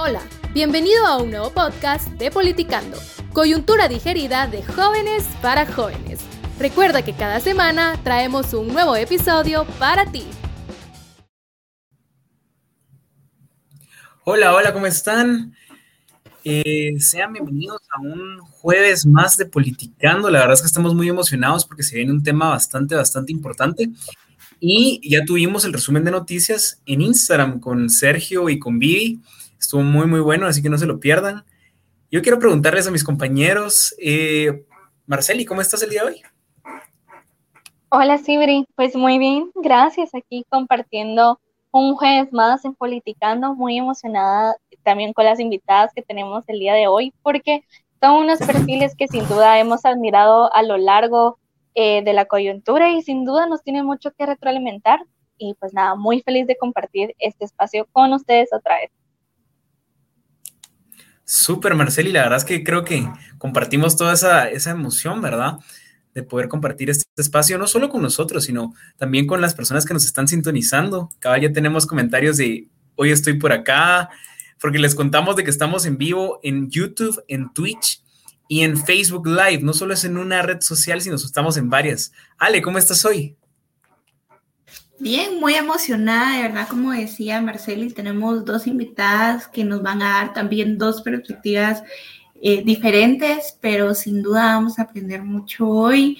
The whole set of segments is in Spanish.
Hola, bienvenido a un nuevo podcast de Politicando, coyuntura digerida de jóvenes para jóvenes. Recuerda que cada semana traemos un nuevo episodio para ti. Hola, hola, ¿cómo están? Eh, sean bienvenidos a un jueves más de Politicando. La verdad es que estamos muy emocionados porque se viene un tema bastante, bastante importante. Y ya tuvimos el resumen de noticias en Instagram con Sergio y con Vivi. Estuvo muy, muy bueno, así que no se lo pierdan. Yo quiero preguntarles a mis compañeros, eh, Marceli, ¿cómo estás el día de hoy? Hola, Sibri. Pues muy bien, gracias. Aquí compartiendo un jueves más en Politicando, muy emocionada también con las invitadas que tenemos el día de hoy, porque son unos perfiles que sin duda hemos admirado a lo largo eh, de la coyuntura y sin duda nos tiene mucho que retroalimentar. Y pues nada, muy feliz de compartir este espacio con ustedes otra vez. Súper, Marceli, la verdad es que creo que compartimos toda esa, esa emoción, ¿verdad? De poder compartir este espacio, no solo con nosotros, sino también con las personas que nos están sintonizando. Cada ya tenemos comentarios de hoy estoy por acá, porque les contamos de que estamos en vivo en YouTube, en Twitch y en Facebook Live. No solo es en una red social, sino estamos en varias. Ale, ¿cómo estás hoy? Bien, muy emocionada, de verdad, como decía Marceli, tenemos dos invitadas que nos van a dar también dos perspectivas eh, diferentes, pero sin duda vamos a aprender mucho hoy.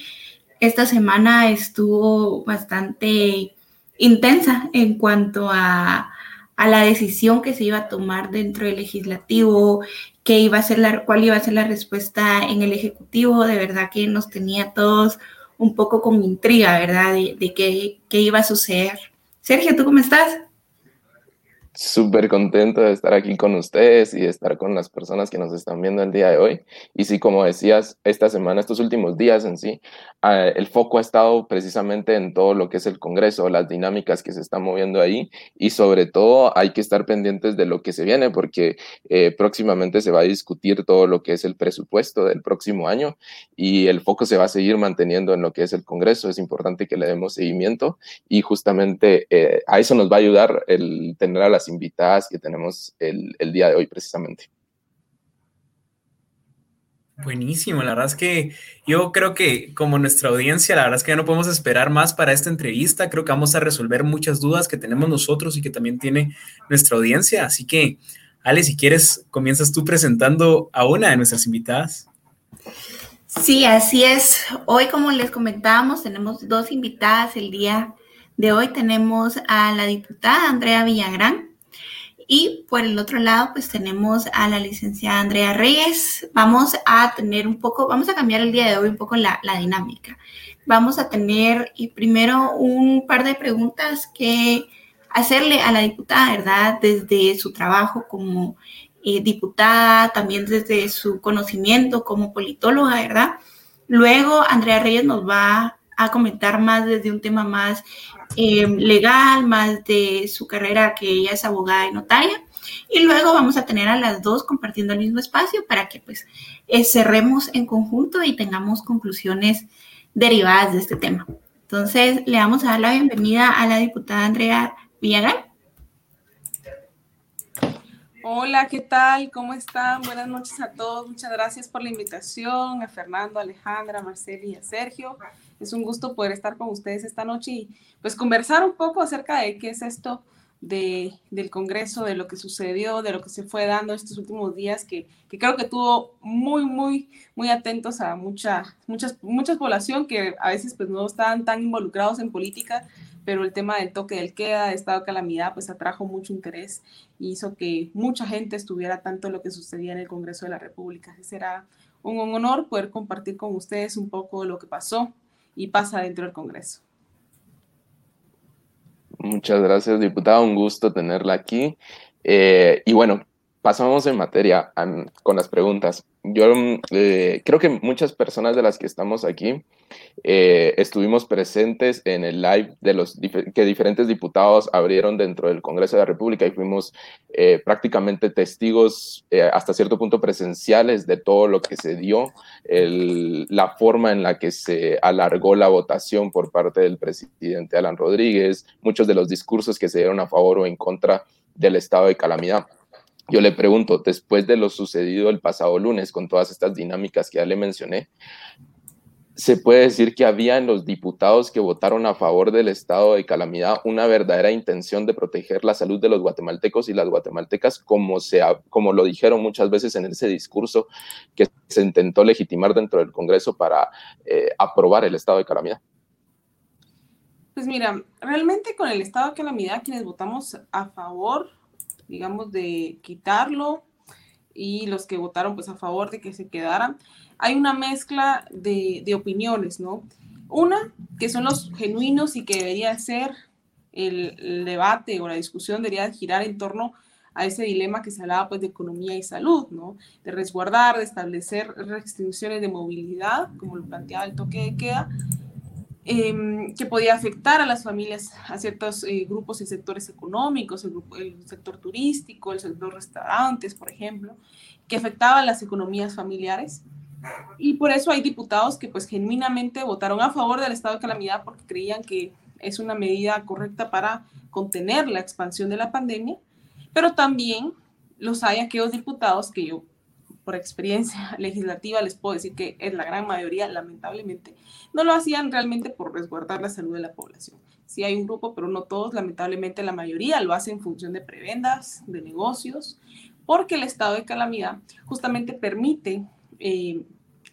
Esta semana estuvo bastante intensa en cuanto a, a, la decisión que se iba a tomar dentro del legislativo, qué iba a ser la, cuál iba a ser la respuesta en el ejecutivo. De verdad que nos tenía todos un poco con intriga, ¿verdad? De, qué, qué iba a suceder. Sergio, ¿tú cómo estás? Súper contento de estar aquí con ustedes y de estar con las personas que nos están viendo el día de hoy. Y sí, como decías, esta semana, estos últimos días en sí, ah, el foco ha estado precisamente en todo lo que es el Congreso, las dinámicas que se están moviendo ahí y sobre todo hay que estar pendientes de lo que se viene porque eh, próximamente se va a discutir todo lo que es el presupuesto del próximo año y el foco se va a seguir manteniendo en lo que es el Congreso. Es importante que le demos seguimiento y justamente eh, a eso nos va a ayudar el tener a las invitadas que tenemos el, el día de hoy precisamente. Buenísimo, la verdad es que yo creo que como nuestra audiencia, la verdad es que ya no podemos esperar más para esta entrevista, creo que vamos a resolver muchas dudas que tenemos nosotros y que también tiene nuestra audiencia, así que Ale, si quieres, comienzas tú presentando a una de nuestras invitadas. Sí, así es. Hoy, como les comentábamos, tenemos dos invitadas el día de hoy. Tenemos a la diputada Andrea Villagrán, y por el otro lado, pues tenemos a la licenciada Andrea Reyes. Vamos a tener un poco, vamos a cambiar el día de hoy un poco la, dinámica. Vamos a tener y primero un par de preguntas que hacerle a la diputada, ¿verdad? Desde su trabajo como eh, diputada, también desde su conocimiento como politóloga, ¿verdad? Luego Andrea Reyes nos va a comentar más desde un tema más Em, legal, más de su carrera, que ella es abogada y notaria. Y luego vamos a tener a las dos compartiendo el mismo espacio para que pues eh, cerremos en conjunto y tengamos conclusiones derivadas de este tema. Entonces, le vamos a dar la bienvenida a la diputada Andrea Villagrán. Hola, ¿qué tal? ¿Cómo están? Buenas noches a todos. Muchas gracias por la invitación, a Fernando, Alejandra, Marceli y a Sergio. Es un gusto poder estar con ustedes esta noche y pues conversar un poco acerca de qué es esto de, del Congreso, de lo que sucedió, de lo que se fue dando estos últimos días, que, que creo que tuvo muy, muy, muy atentos a mucha, muchas, mucha población que a veces pues no estaban tan involucrados en política, pero el tema del toque del queda, de estado de calamidad, pues atrajo mucho interés y hizo que mucha gente estuviera tanto lo que sucedía en el Congreso de la República. Será un honor poder compartir con ustedes un poco lo que pasó y pasa dentro del Congreso. Muchas gracias, diputada. Un gusto tenerla aquí. Eh, y bueno, pasamos en materia con las preguntas. Yo eh, creo que muchas personas de las que estamos aquí eh, estuvimos presentes en el live de los que diferentes diputados abrieron dentro del Congreso de la República y fuimos eh, prácticamente testigos hasta cierto punto presenciales de todo lo que se dio, la forma en la que se alargó la votación por parte del presidente Alan Rodríguez, muchos de los discursos que se dieron a favor o en contra del estado de calamidad. Yo le pregunto, después de lo sucedido el pasado lunes con todas estas dinámicas que ya le mencioné, se puede decir que había en los diputados que votaron a favor del estado de calamidad una verdadera intención de proteger la salud de los guatemaltecos y las guatemaltecas, como, se, como lo dijeron muchas veces en ese discurso que se intentó legitimar dentro del Congreso para eh, aprobar el estado de calamidad. Pues mira, realmente con el estado de calamidad, quienes votamos a favor, digamos, de quitarlo y los que votaron pues a favor de que se quedaran, hay una mezcla de, opiniones, ¿no? Una, que son los genuinos y que debería ser el, debate o la discusión debería girar en torno a ese dilema que se hablaba pues de economía y salud, ¿no? De resguardar, de establecer restricciones de movilidad, como lo planteaba el toque de queda, em, que podía afectar a las familias, a ciertos eh, grupos y sectores económicos, el, el, sector turístico, el sector restaurantes, por ejemplo, que afectaba a las economías familiares. Y por eso hay diputados que pues genuinamente votaron a favor del estado de calamidad porque creían que es una medida correcta para contener la expansión de la pandemia, pero también los hay aquellos diputados que yo por experiencia legislativa les puedo decir que es la gran mayoría, lamentablemente, no lo hacían realmente por resguardar la salud de la población. Sí hay un grupo, pero no todos, lamentablemente la mayoría lo hacen en función de prebendas, de negocios, porque el estado de calamidad justamente permite eh,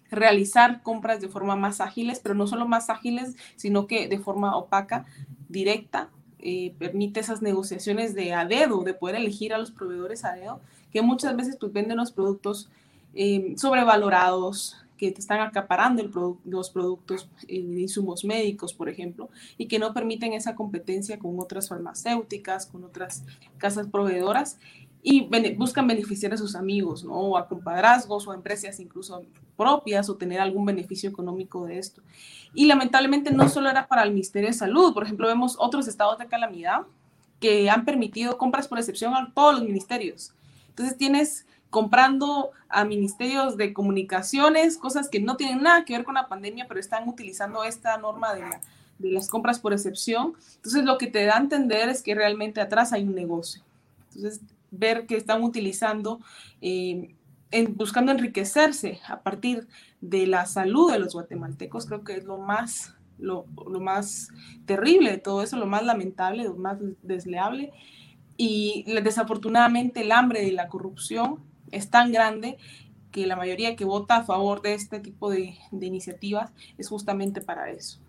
realizar compras de forma más ágiles, pero no solo más ágiles, sino que de forma opaca, directa, eh, permite esas negociaciones de a dedo, de poder elegir a los proveedores a dedo, que muchas veces pues, venden los productos eh, sobrevalorados, que te están acaparando los productos de insumos médicos, por ejemplo, y que no permiten esa competencia con otras farmacéuticas, con otras casas proveedoras, y buscan beneficiar a sus amigos, ¿no? O a compadrazgos o a empresas incluso propias o tener algún beneficio económico de esto. Y lamentablemente no solo era para el Ministerio de Salud, por ejemplo, vemos otros estados de calamidad que han permitido compras por excepción a todos los ministerios. Entonces tienes comprando a ministerios de comunicaciones, cosas que no tienen nada que ver con la pandemia, pero están utilizando esta norma de, las compras por excepción. Entonces lo que te da a entender es que realmente atrás hay un negocio. Entonces ver que están utilizando, eh, en, buscando enriquecerse a partir de la salud de los guatemaltecos, creo que es lo más, lo, lo más terrible de todo eso, lo más lamentable, lo más desleable. Y desafortunadamente el hambre de la corrupción es tan grande que la mayoría que vota a favor de este tipo de, iniciativas es justamente para eso.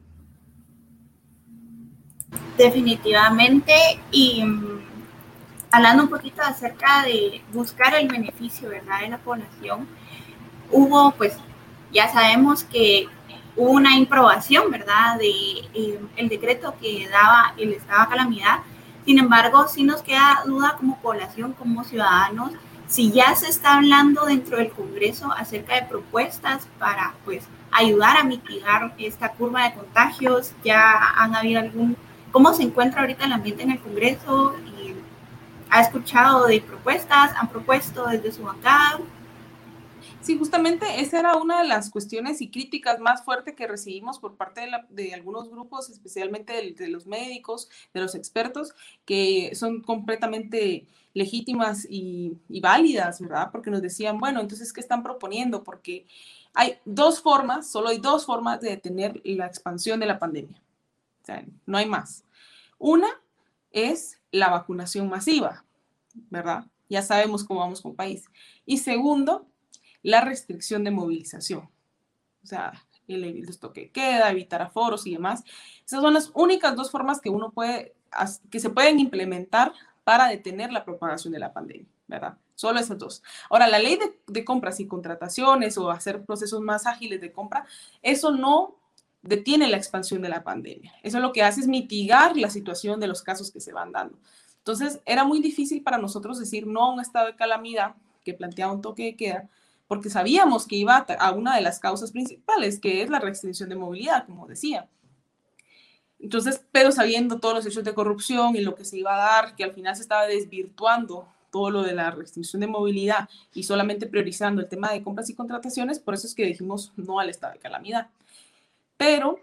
Definitivamente, y hablando un poquito acerca de buscar el beneficio, ¿verdad?, de la población, hubo, pues, ya sabemos que hubo una improbación, ¿verdad?, de eh, el decreto que daba el estado de calamidad. Sin embargo, sí nos queda duda como población, como ciudadanos, si ya se está hablando dentro del Congreso acerca de propuestas para, pues, ayudar a mitigar esta curva de contagios, ya han habido algún, cómo se encuentra ahorita el ambiente en el Congreso ha escuchado de propuestas, han propuesto desde su bancada. Sí, justamente esa era una de las cuestiones y críticas más fuertes que recibimos por parte de, algunos grupos, especialmente de, los médicos, de los expertos, que son completamente legítimas y, y, válidas, ¿verdad? Porque nos decían, bueno, entonces, ¿qué están proponiendo? Porque hay dos formas, solo hay dos formas de detener la expansión de la pandemia. O sea, no hay más. Una es la vacunación masiva, ¿verdad? Ya sabemos cómo vamos como país. Y segundo, la restricción de movilización. O sea, el, esto que queda, evitar aforos y demás. Esas son las únicas dos formas que uno puede, que se pueden implementar para detener la propagación de la pandemia, ¿verdad? Solo esas dos. Ahora, la ley de, compras y contrataciones o hacer procesos más ágiles de compra, eso no detiene la expansión de la pandemia. Eso lo que hace es mitigar la situación de los casos que se van dando. Entonces, era muy difícil para nosotros decir no a un estado de calamidad que planteaba un toque de queda, porque sabíamos que iba a una de las causas principales, que es la restricción de movilidad, como decía. Entonces, pero sabiendo todos los hechos de corrupción y lo que se iba a dar, que al final se estaba desvirtuando todo lo de la restricción de movilidad y solamente priorizando el tema de compras y contrataciones, por eso es que dijimos no al estado de calamidad. Pero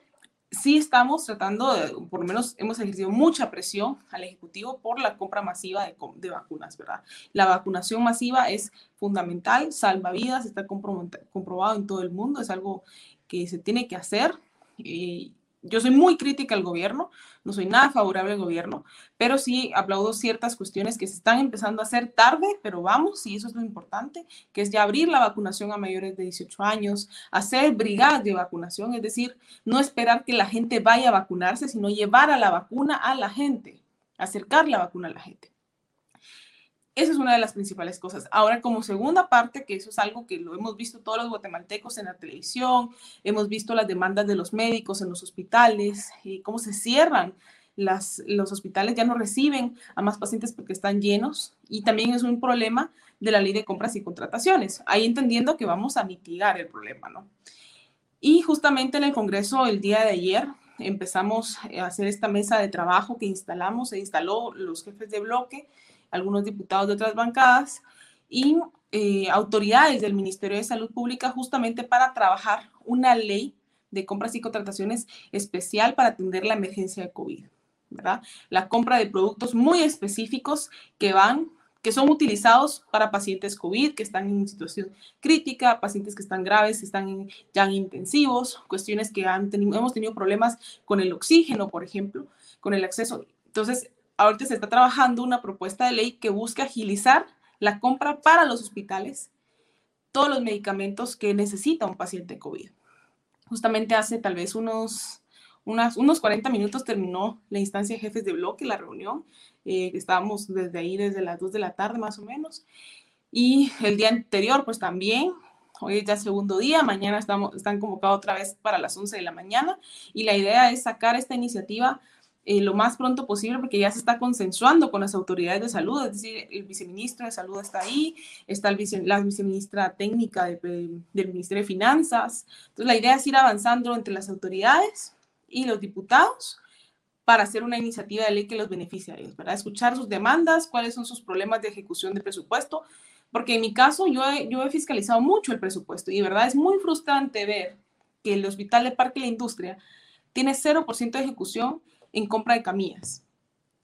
sí estamos tratando, por lo menos hemos ejercido mucha presión al Ejecutivo por la compra masiva de, de vacunas, ¿verdad? La vacunación masiva es fundamental, salva vidas, está comprobado en todo el mundo, es algo que se tiene que hacer. Eh, yo soy muy crítica al gobierno, no soy nada favorable al gobierno, pero sí aplaudo ciertas cuestiones que se están empezando a hacer tarde, pero vamos, y eso es lo importante, que es ya abrir la vacunación a mayores de 18 años, hacer brigadas de vacunación, es decir, no esperar que la gente vaya a vacunarse, sino llevar a la vacuna a la gente, acercar la vacuna a la gente. Esa es una de las principales cosas. Ahora, como segunda parte, que eso es algo que lo hemos visto todos los guatemaltecos en la televisión, hemos visto las demandas de los médicos en los hospitales, y cómo se cierran las, los hospitales, ya no reciben a más pacientes porque están llenos, y también es un problema de la ley de compras y contrataciones. Ahí entendiendo que vamos a mitigar el problema, ¿no? Y justamente en el Congreso el día de ayer empezamos a hacer esta mesa de trabajo que instalamos, se instaló los jefes de bloque, algunos diputados de otras bancadas y eh, autoridades del Ministerio de Salud Pública justamente para trabajar una ley de compras y contrataciones especial para atender la emergencia de COVID, ¿verdad? La compra de productos muy específicos que van que son utilizados para pacientes COVID que están en situación crítica, pacientes que están graves, que están ya en intensivos, cuestiones que han tenido, hemos tenido problemas con el oxígeno, por ejemplo, con el acceso. Entonces, ahorita se está trabajando una propuesta de ley que busca agilizar la compra para los hospitales todos los medicamentos que necesita un paciente COVID. Justamente hace tal vez unos, unos 40 minutos terminó la instancia jefes de bloque, la reunión. Eh, estábamos desde ahí, desde las 2 de la tarde más o menos. Y el día anterior, pues también, hoy es ya segundo día, mañana estamos, están convocados otra vez para las 11 de la mañana. Y la idea es sacar esta iniciativa eh, lo más pronto posible porque ya se está consensuando con las autoridades de salud, es decir, el viceministro de salud está ahí, está el la viceministra técnica del Ministerio de Finanzas. Entonces, la idea es ir avanzando entre las autoridades y los diputados para hacer una iniciativa de ley que los beneficie a ellos, para escuchar sus demandas, cuáles son sus problemas de ejecución de presupuesto, porque en mi caso yo he, yo he fiscalizado mucho el presupuesto y de verdad es muy frustrante ver que el Hospital de Parque de la Industria tiene 0% de ejecución en compra de camillas.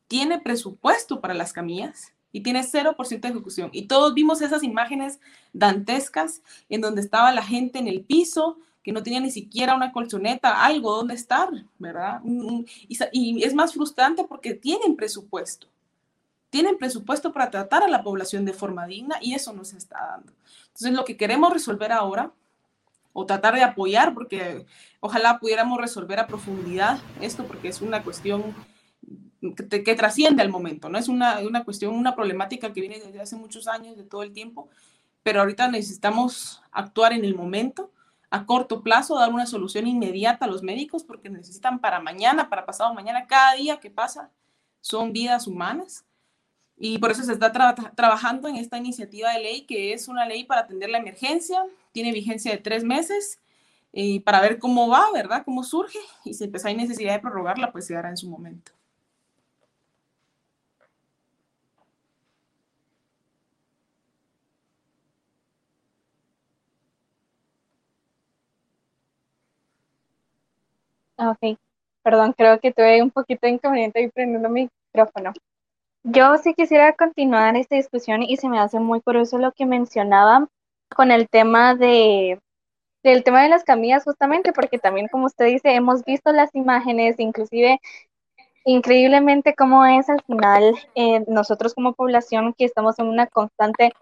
Tiene presupuesto para las camillas y tiene 0% de ejecución. Y todos vimos esas imágenes dantescas en donde estaba la gente en el piso, que no tenía ni siquiera una colchoneta, algo donde estar, ¿verdad? Y, es más frustrante porque tienen presupuesto. Tienen presupuesto para tratar a la población de forma digna y eso no se está dando. Entonces, lo que queremos resolver ahora o tratar de apoyar, porque ojalá pudiéramos resolver a profundidad esto, porque es una cuestión que, trasciende al momento, ¿no? Es una, una cuestión, una problemática que viene desde hace muchos años, de todo el tiempo, pero ahorita necesitamos actuar en el momento, a corto plazo, dar una solución inmediata a los médicos, porque necesitan para mañana, para pasado mañana, cada día que pasa, son vidas humanas. Y por eso se está trabajando en esta iniciativa de ley, que es una ley para atender la emergencia, tiene vigencia de tres meses y para ver cómo va, ¿verdad? Cómo surge y si pues hay necesidad de prorrogarla, pues se hará en su momento. Ok, perdón, creo que tuve un poquito de inconveniente ahí prendiendo mi micrófono. Yo sí quisiera continuar esta discusión y se me hace muy curioso lo que mencionaba con el tema de del tema de las camillas justamente porque también como usted dice hemos visto las imágenes inclusive increíblemente cómo es al final eh, nosotros como población que estamos en una constante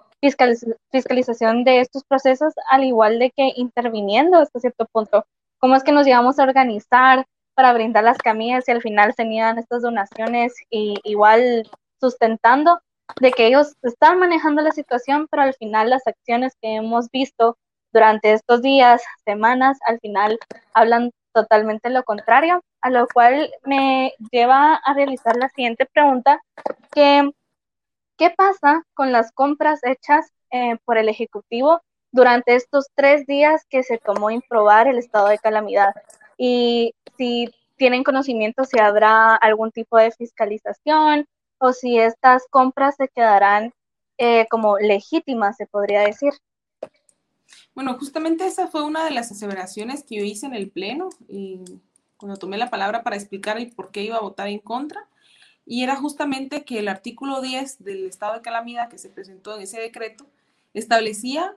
fiscalización de estos procesos al igual de que interviniendo hasta cierto punto. Cómo es que nos llevamos a organizar para brindar las camillas y al final se niegan estas donaciones y igual sustentando de que ellos están manejando la situación, pero al final las acciones que hemos visto durante estos días, semanas, al final hablan totalmente lo contrario, a lo cual me lleva a realizar la siguiente pregunta, que ¿qué pasa con las compras hechas eh, por el Ejecutivo durante estos tres días que se tomó improbar el estado de calamidad? Y si tienen conocimiento si habrá algún tipo de fiscalización, o si estas compras se quedarán eh, como legítimas, se podría decir. Bueno, justamente esa fue una de las aseveraciones que yo hice en el Pleno. cuando tomé la palabra para explicar el por qué iba a votar en contra, y era justamente que el artículo 10 del estado de calamidad que se presentó en ese decreto establecía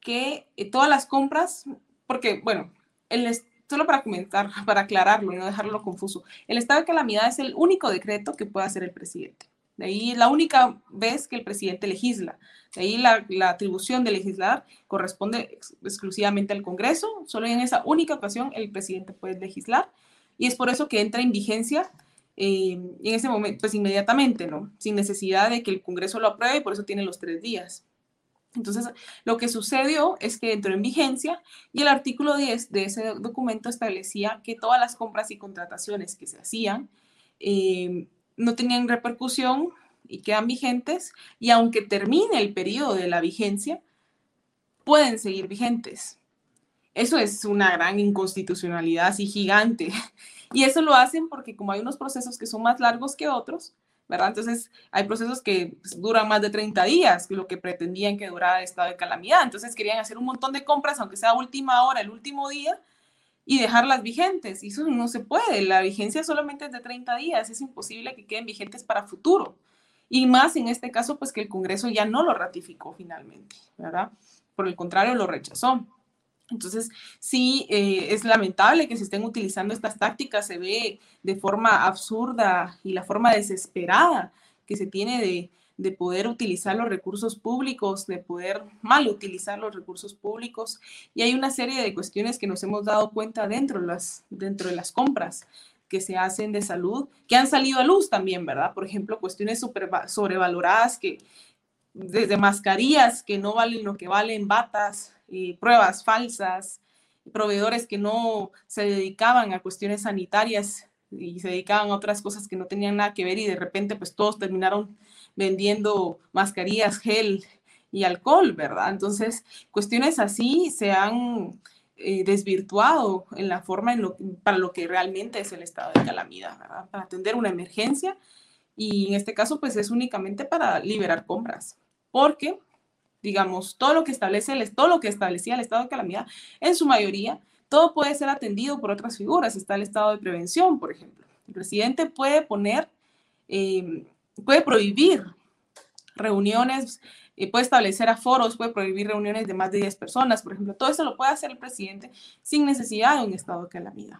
que eh, todas las compras, porque, bueno, el, solo para comentar, para aclararlo y no dejarlo confuso, el estado de calamidad es el único decreto que puede hacer el presidente. De ahí la única vez que el presidente legisla. De ahí la, atribución de legislar corresponde exclusivamente al Congreso. Solo en esa única ocasión el presidente puede legislar. Y es por eso que entra en vigencia eh, en ese momento, pues inmediatamente, ¿no? Sin necesidad de que el Congreso lo apruebe y por eso tiene los tres días. Entonces, lo que sucedió es que entró en vigencia y el artículo 10 de ese documento establecía que todas las compras y contrataciones que se hacían eh, no tenían repercusión y quedan vigentes, y aunque termine el periodo de la vigencia, pueden seguir vigentes. Eso es una gran inconstitucionalidad así gigante. Y eso lo hacen porque como hay unos procesos que son más largos que otros, ¿verdad? Entonces hay procesos que pues, duran más de 30 días, lo que pretendían que durara el estado de calamidad. Entonces querían hacer un montón de compras, aunque sea última hora, el último día, y dejarlas vigentes. Y eso no se puede. La vigencia solamente es de 30 días. Es imposible que queden vigentes para futuro. Y más en este caso, pues que el Congreso ya no lo ratificó finalmente, ¿verdad? Por el contrario, lo rechazó. Entonces, sí, eh, es lamentable que se estén utilizando estas tácticas, se ve de forma absurda y la forma desesperada que se tiene de, de poder utilizar los recursos públicos, de poder mal utilizar los recursos públicos. Y hay una serie de cuestiones que nos hemos dado cuenta dentro de las, dentro de las compras que se hacen de salud, que han salido a luz también, ¿verdad? Por ejemplo, cuestiones super, sobrevaloradas, que desde mascarillas que no valen lo que valen, batas, y pruebas falsas, proveedores que no se dedicaban a cuestiones sanitarias y se dedicaban a otras cosas que no tenían nada que ver y de repente pues todos terminaron vendiendo mascarillas, gel y alcohol, ¿verdad? Entonces, cuestiones así se han eh, desvirtuado en la forma en lo, para lo que realmente es el estado de calamidad, ¿verdad? Para atender una emergencia y en este caso pues es únicamente para liberar compras, porque digamos, todo lo que establece el, todo lo que establecía el estado de calamidad, en su mayoría, todo puede ser atendido por otras figuras. Está el estado de prevención, por ejemplo. El presidente puede poner eh, puede prohibir reuniones, eh, puede establecer aforos, puede prohibir reuniones de más de 10 personas, por ejemplo. Todo eso lo puede hacer el presidente sin necesidad de un estado de calamidad.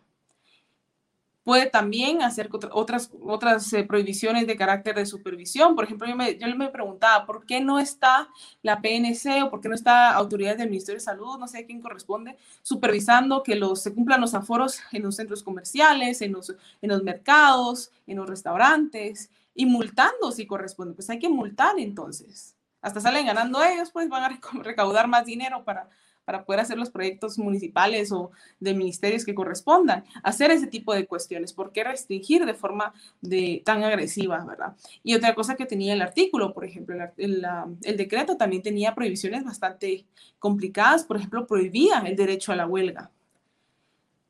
Puede también hacer otras, otras eh, prohibiciones de carácter de supervisión. Por ejemplo, yo me, yo me preguntaba, ¿por qué no está la PNC o por qué no está autoridad del Ministerio de Salud, no sé quién corresponde, supervisando que los, se cumplan los aforos en los centros comerciales, en los, en los mercados, en los restaurantes, y multando si corresponde. Pues hay que multar entonces. Hasta salen ganando ellos, pues van a recaudar más dinero para, para poder hacer los proyectos municipales o de ministerios que correspondan, hacer ese tipo de cuestiones. ¿Por qué restringir de forma de, tan agresiva, verdad? Y otra cosa que tenía el artículo, por ejemplo, el, decreto también tenía prohibiciones bastante complicadas, por ejemplo, prohibía el derecho a la huelga.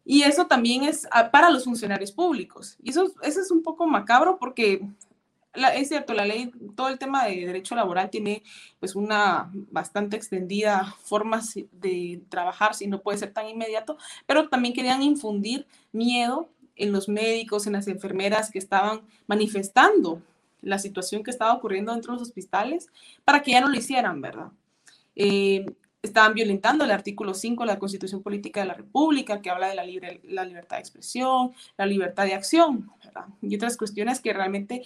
Y eso también es ah, para los funcionarios públicos. Y eso, eso es un poco macabro porque es cierto, la ley, todo el tema de derecho laboral tiene pues una bastante extendida forma de trabajar, si no puede ser tan inmediato, pero también querían infundir miedo en los médicos, en las enfermeras que estaban manifestando la situación que estaba ocurriendo dentro de los hospitales para que ya no lo hicieran, ¿verdad? Eh, estaban violentando el artículo 5 de la Constitución Política de la República, que habla de la, libre, la libertad de expresión, la libertad de acción, ¿verdad? y otras cuestiones que realmente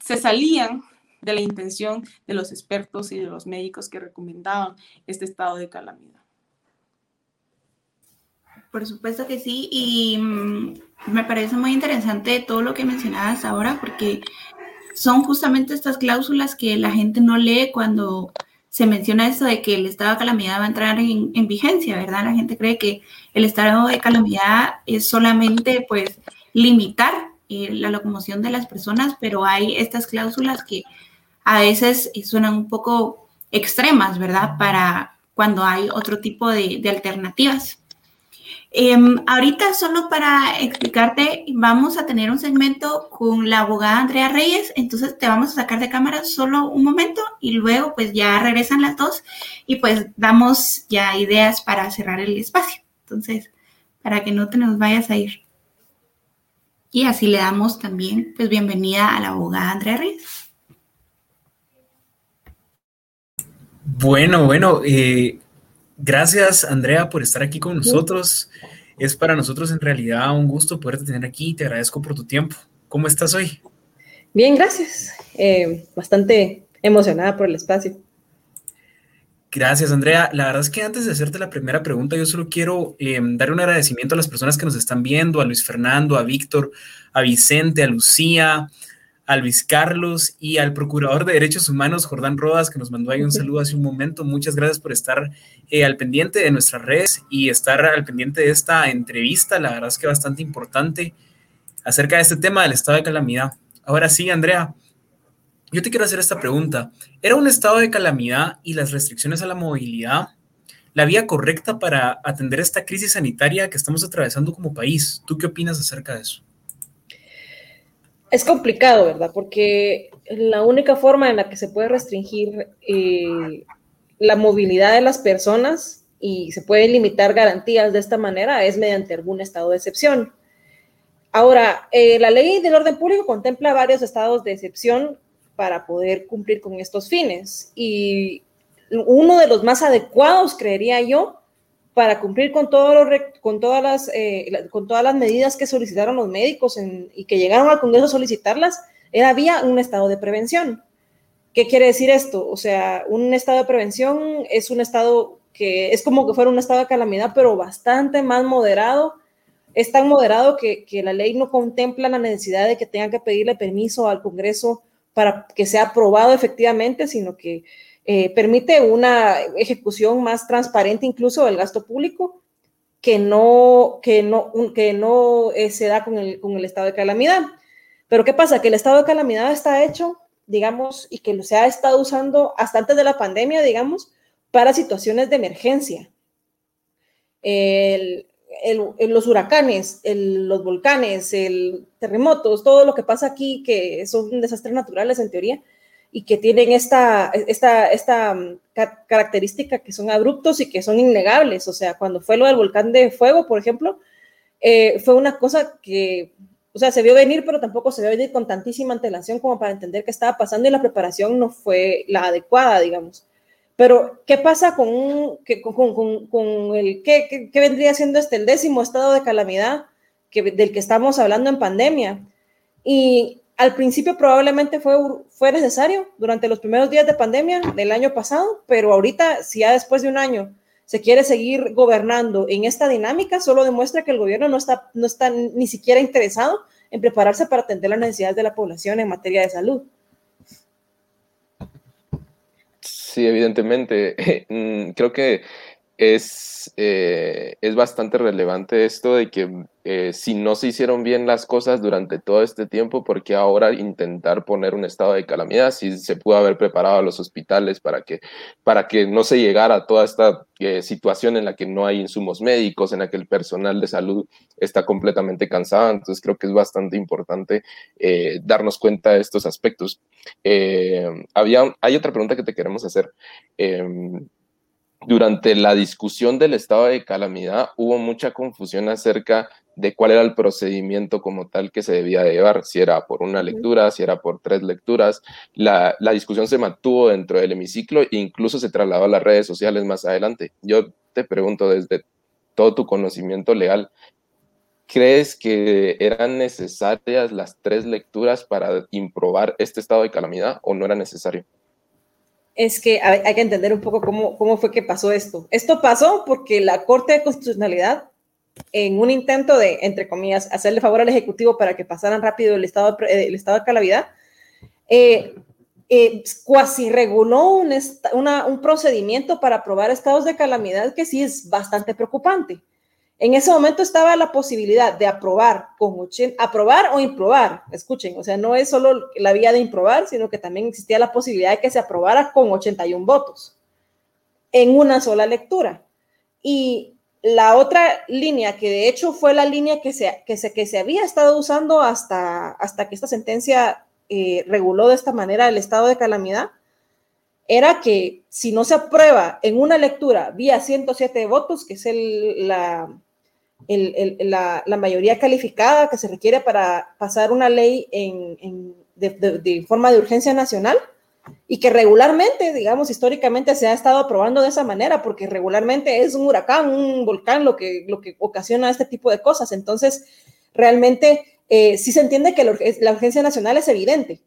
se salían de la intención de los expertos y de los médicos que recomendaban este estado de calamidad. Por supuesto que sí, y mm, me parece muy interesante todo lo que mencionabas ahora, porque son justamente estas cláusulas que la gente no lee cuando se menciona esto de que el estado de calamidad va a entrar en, en vigencia, ¿verdad? La gente cree que el estado de calamidad es solamente, pues, limitar eh, la locomoción de las personas, pero hay estas cláusulas que a veces suenan un poco extremas, ¿verdad? Para cuando hay otro tipo de, alternativas. Em, ahorita solo para explicarte, vamos a tener un segmento con la abogada Andrea Reyes, entonces te vamos a sacar de cámara solo un momento y luego pues ya regresan las dos y pues damos ya ideas para cerrar el espacio. Entonces, para que no te nos vayas a ir. Y así le damos también pues bienvenida a la abogada Andrea Reyes. Bueno, bueno, eh, gracias Andrea por estar aquí con nosotros. Es para nosotros en realidad un gusto poderte tener aquí. Te agradezco por tu tiempo. ¿Cómo estás hoy? Bien, gracias. Eh, bastante emocionada por el espacio. Gracias, Andrea. La verdad es que antes de hacerte la primera pregunta, yo solo quiero eh, dar un agradecimiento a las personas que nos están viendo, a Luis Fernando, a Víctor, a Vicente, a Lucía, a Luis Carlos y al Procurador de Derechos Humanos, Jordán Rodas, que nos mandó ahí un saludo hace un momento. Muchas gracias por estar eh, al pendiente de nuestras redes y estar al pendiente de esta entrevista. La verdad es que bastante importante acerca de este tema del estado de calamidad. Ahora sí, Andrea, yo te quiero hacer esta pregunta. ¿Era un estado de calamidad y las restricciones a la movilidad la vía correcta para atender esta crisis sanitaria que estamos atravesando como país? ¿Tú qué opinas acerca de eso? Es complicado, ¿verdad? Porque la única forma en la que se puede restringir eh, la movilidad de las personas y se pueden limitar garantías de esta manera es mediante algún estado de excepción. Ahora, eh, la ley del orden público contempla varios estados de excepción para poder cumplir con estos fines. Y uno de los más adecuados, creería yo, para cumplir con, todo con, todas, las, eh, con todas las medidas que solicitaron los médicos y que llegaron al Congreso a solicitarlas, era vía un estado de prevención. ¿Qué quiere decir esto? O sea, un estado de prevención es un estado que es como que fuera un estado de calamidad, pero bastante más moderado. Es tan moderado que, que la ley no contempla la necesidad de que tengan que pedirle permiso al Congreso para que sea aprobado efectivamente, sino que eh, permite una ejecución más transparente incluso del gasto público que no, que no, que no eh, se da con el, con el estado de calamidad. Pero ¿qué pasa? Que el estado de calamidad está hecho, digamos, y que se ha estado usando hasta antes de la pandemia, digamos, para situaciones de emergencia. El, los huracanes, los volcanes, el terremotos, todo lo que pasa aquí, que son desastres naturales en teoría, y que tienen esta, esta, esta mm, característica que son abruptos y que son innegables. O sea, cuando fue lo del volcán de fuego, por ejemplo, eh, fue una cosa que, o sea, se vio venir, pero tampoco se vio venir con tantísima antelación como para entender qué estaba pasando y la preparación no fue la adecuada, digamos. Pero, ¿qué pasa con, con, con, el, ¿qué, ¿qué, vendría siendo este, el décimo estado de calamidad que, del que estamos hablando en pandemia? Y al principio probablemente fue, fue necesario durante los primeros días de pandemia del año pasado, pero ahorita, si ya después de un año se quiere seguir gobernando en esta dinámica, solo demuestra que el gobierno no está, no está ni siquiera interesado en prepararse para atender las necesidades de la población en materia de salud. Sí, evidentemente. Mm, creo que es, eh, es bastante relevante esto de que eh, si no se hicieron bien las cosas durante todo este tiempo, ¿por qué ahora intentar poner un estado de calamidad si se pudo haber preparado a los hospitales para que, para que no se llegara a toda esta eh, situación en la que no hay insumos médicos, en la que el personal de salud está completamente cansado? Entonces creo que es bastante importante eh, darnos cuenta de estos aspectos. había, hay otra pregunta que te queremos hacer em, durante la discusión del estado de calamidad hubo mucha confusión acerca de cuál era el procedimiento como tal que se debía de llevar, si era por una lectura, si era por tres lecturas. La, discusión se mantuvo dentro del hemiciclo e incluso se trasladó a las redes sociales más adelante. Yo te pregunto desde todo tu conocimiento legal, ¿crees que eran necesarias las tres lecturas para improbar este estado de calamidad o no era necesario? Es que hay que entender un poco cómo, cómo fue que pasó esto. Esto pasó porque la Corte de Constitucionalidad en un intento de, entre comillas, hacerle favor al Ejecutivo para que pasaran rápido el estado, de, el estado de calamidad, eh, eh, cuasi reguló un, un procedimiento para aprobar estados de calamidad que sí es bastante preocupante. En ese momento estaba la posibilidad de aprobar con aprobar o improbar. Escuchen, o sea, no es solo la vía de improbar, sino que también existía la posibilidad de que se aprobara con 81 votos en una sola lectura. Y la otra línea, que de hecho fue la línea que se, que se, que se había estado usando hasta, hasta que esta sentencia eh, reguló de esta manera el estado de calamidad, era que si no se aprueba en una lectura vía 107 votos, que es el, la, la, mayoría calificada que se requiere para pasar una ley en, de, forma de urgencia nacional y que regularmente, digamos, históricamente se ha estado aprobando de esa manera, porque regularmente es un huracán, un volcán lo que, lo que ocasiona este tipo de cosas. Entonces, realmente eh, sí se entiende que la, urgencia nacional es evidente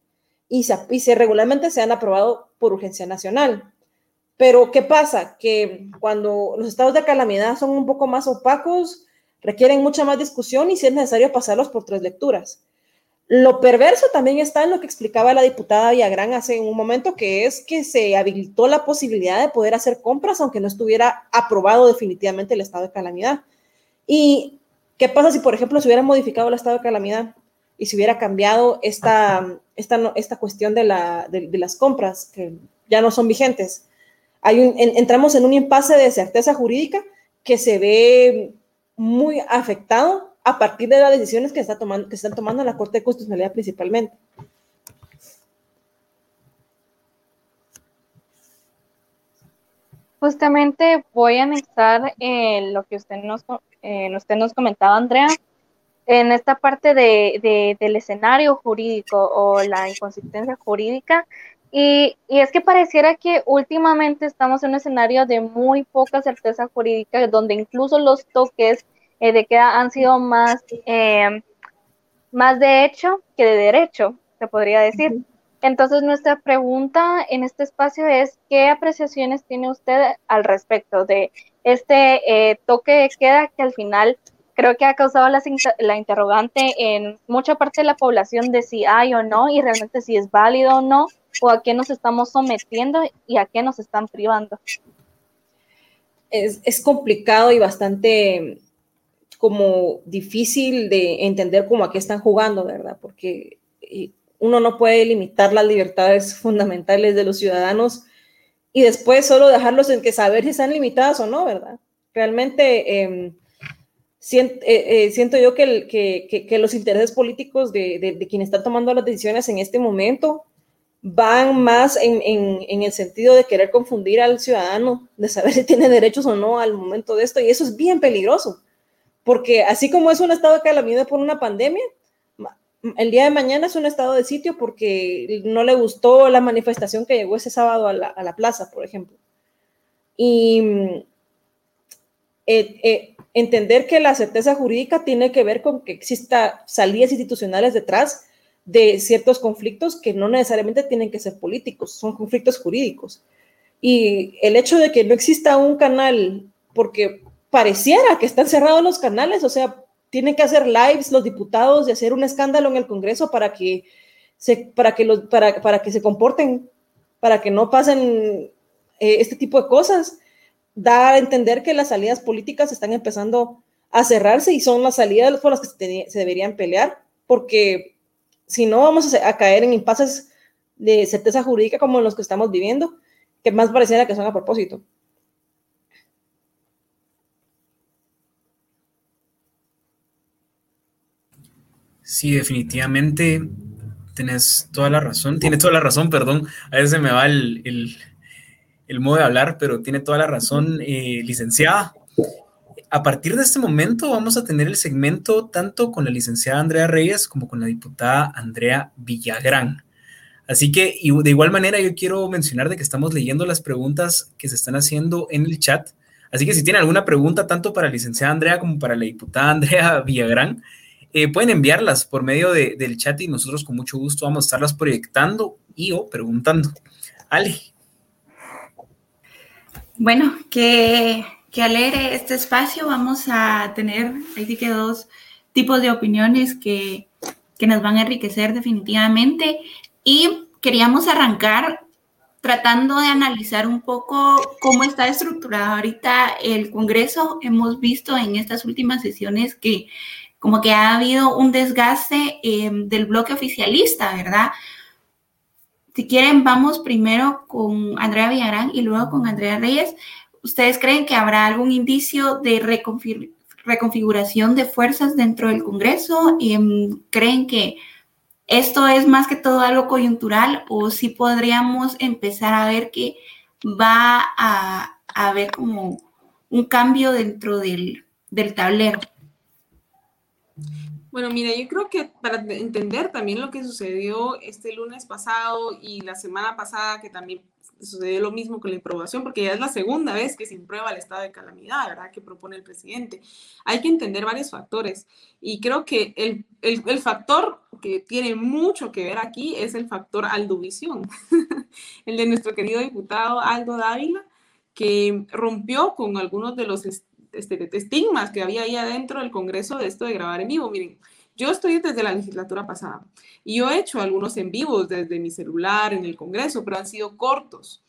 y se, regularmente se han aprobado por urgencia nacional. Pero, ¿qué pasa? Que cuando los estados de calamidad son un poco más opacos, requieren mucha más discusión y si es necesario pasarlos por tres lecturas. Lo perverso también está en lo que explicaba la diputada Villagrán hace un momento, que es que se habilitó la posibilidad de poder hacer compras aunque no estuviera aprobado definitivamente el estado de calamidad. ¿Y qué pasa si, por ejemplo, se hubiera modificado el estado de calamidad y se hubiera cambiado esta, esta, esta cuestión de, la, de, las compras que ya no son vigentes? Hay entramos en un impasse de certeza jurídica que se ve muy afectado a partir de las decisiones que, está tomando, que están tomando la Corte de Constitucionalidad principalmente. Justamente voy a anexar eh, lo que usted nos, eh, usted nos comentaba, Andrea, en esta parte de, del escenario jurídico o la inconsistencia jurídica. Y, y, es que pareciera que últimamente estamos en un escenario de muy poca certeza jurídica, donde incluso los toques eh, de que han sido más, eh, más de hecho que de derecho, se podría decir. Entonces, nuestra pregunta en este espacio es, ¿qué apreciaciones tiene usted al respecto de este eh, toque de queda que al final creo que ha causado la, la, interrogante en mucha parte de la población de si hay o no y realmente si es válido o no, o a qué nos estamos sometiendo y a qué nos están privando? Es, es complicado y bastante como difícil de entender cómo a están jugando, ¿verdad? Porque uno no puede limitar las libertades fundamentales de los ciudadanos y después solo dejarlos en que saber si están limitadas o no, ¿verdad? Realmente em, eh, eh, siento, yo que, los intereses políticos de, de, quienes están tomando las decisiones en este momento van más en, el sentido de querer confundir al ciudadano, de saber si tiene derechos o no al momento de esto, y eso es bien peligroso, porque así como es un estado de calamidad por una pandemia, el día de mañana es un estado de sitio porque no le gustó la manifestación que llegó ese sábado a la, plaza, por ejemplo. Y eh, eh, entender que la certeza jurídica tiene que ver con que exista salidas institucionales detrás de ciertos conflictos que no necesariamente tienen que ser políticos, son conflictos jurídicos. Y el hecho de que no exista un canal, porque pareciera que están cerrados los canales, o sea, tienen que hacer lives los diputados y hacer un escándalo en el Congreso para que se, para que los, para, para que se comporten, para que no pasen eh, este tipo de cosas. Da a entender que las salidas políticas están empezando a cerrarse y son las salidas por las que se, deberían pelear, porque si no vamos a, caer en impases de certeza jurídica como los que estamos viviendo, que más pareciera que son a propósito. Sí, definitivamente tienes toda la razón, tiene toda la razón, perdón, a veces me va el, modo de hablar, pero tiene toda la razón, eh, licenciada. A partir de este momento vamos a tener el segmento tanto con la licenciada Andrea Reyes como con la diputada Andrea Villagrán. Así que de igual manera yo quiero mencionar de que estamos leyendo las preguntas que se están haciendo en el chat. Así que si tienen alguna pregunta tanto para la licenciada Andrea como para la diputada Andrea Villagrán, eh, pueden enviarlas por medio del chat y nosotros con mucho gusto vamos a estarlas proyectando y o preguntando. Ale. Bueno, que, que alegre este espacio. Vamos a tener, ahí que dos tipos de opiniones que, que nos van a enriquecer definitivamente. Y queríamos arrancar tratando de analizar un poco cómo está estructurado ahorita el Congreso. Hemos visto en estas últimas sesiones que como que ha habido un desgaste eh, del bloque oficialista, ¿verdad? Si quieren, vamos primero con Andrea Villarán y luego con Andrea Reyes. ¿Ustedes creen que habrá algún indicio de reconfiguración de fuerzas dentro del Congreso? Em, ¿Creen que esto es más que todo algo coyuntural o si podríamos empezar a ver que va a, haber como un cambio dentro del tablero? Bueno, mira, yo creo que para entender también lo que sucedió este lunes pasado y la semana pasada, que también sucedió lo mismo con la improbación, porque ya es la segunda vez que se imprueba el estado de calamidad, ¿verdad? Que propone el presidente. Hay que entender varios factores y creo que el, el, el factor que tiene mucho que ver aquí es el factor Aldovisión, el de nuestro querido diputado Aldo Dávila, que rompió con algunos de los este, estigmas que había ahí adentro del Congreso de esto de grabar en vivo. Miren, yo estoy desde la legislatura pasada y yo he hecho algunos en vivos desde mi celular en el Congreso, pero han sido cortos.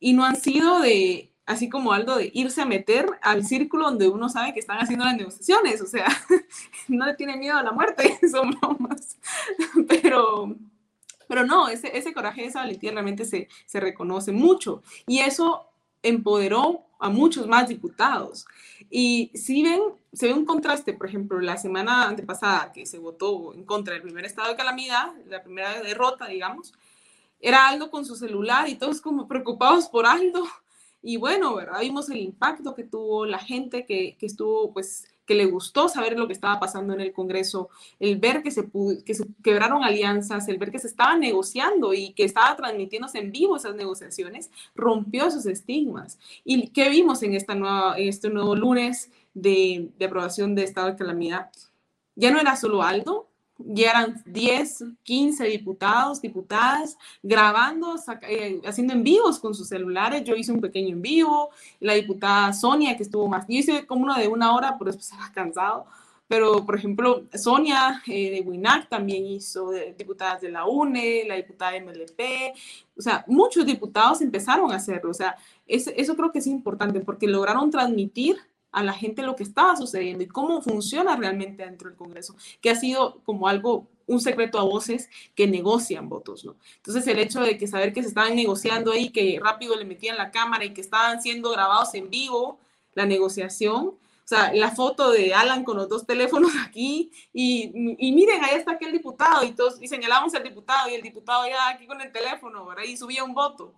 Y no han sido de, así como algo de irse a meter al círculo donde uno sabe que están haciendo las negociaciones, o sea, no le tiene miedo a la muerte, son bromas, pero, pero no, ese, ese coraje, esa valentía realmente se, se reconoce mucho. Y eso empoderó a muchos más diputados. Y si ven, se ve un contraste, por ejemplo, la semana antepasada que se votó en contra del primer estado de calamidad, la primera derrota, digamos, era Aldo con su celular y todos como preocupados por Aldo. Y bueno, ¿verdad? Vimos el impacto que tuvo la gente que, que estuvo pues que le gustó saber lo que estaba pasando en el Congreso, el ver que se, que se quebraron alianzas, el ver que se estaba negociando y que estaba transmitiéndose en vivo esas negociaciones, rompió esos estigmas. ¿Y qué vimos en, esta nueva, en este nuevo lunes de, de aprobación de estado de calamidad? Ya no era solo Aldo, ya eran 10, 15 diputados, diputadas, grabando, eh, haciendo en vivos con sus celulares. Yo hice un pequeño en vivo, la diputada Sonia, que estuvo más, yo hice como uno de una hora, pero después estaba cansado. Pero, por ejemplo, Sonia eh, de WINAC también hizo, diputadas de la UNE, la diputada de MLP, o sea, muchos diputados empezaron a hacerlo. O sea, eso creo que es importante porque lograron transmitir a la gente lo que estaba sucediendo y cómo funciona realmente dentro del Congreso, que ha sido como algo, un secreto a voces que negocian votos, ¿no? Entonces el hecho de que saber que se estaban negociando ahí, que rápido le metían la cámara y que estaban siendo grabados en vivo la negociación, o sea, la foto de Alan con los dos teléfonos aquí y, y miren, ahí está aquel diputado y todos, y señalamos al diputado y el diputado ya aquí con el teléfono, ¿verdad? Y subía un voto.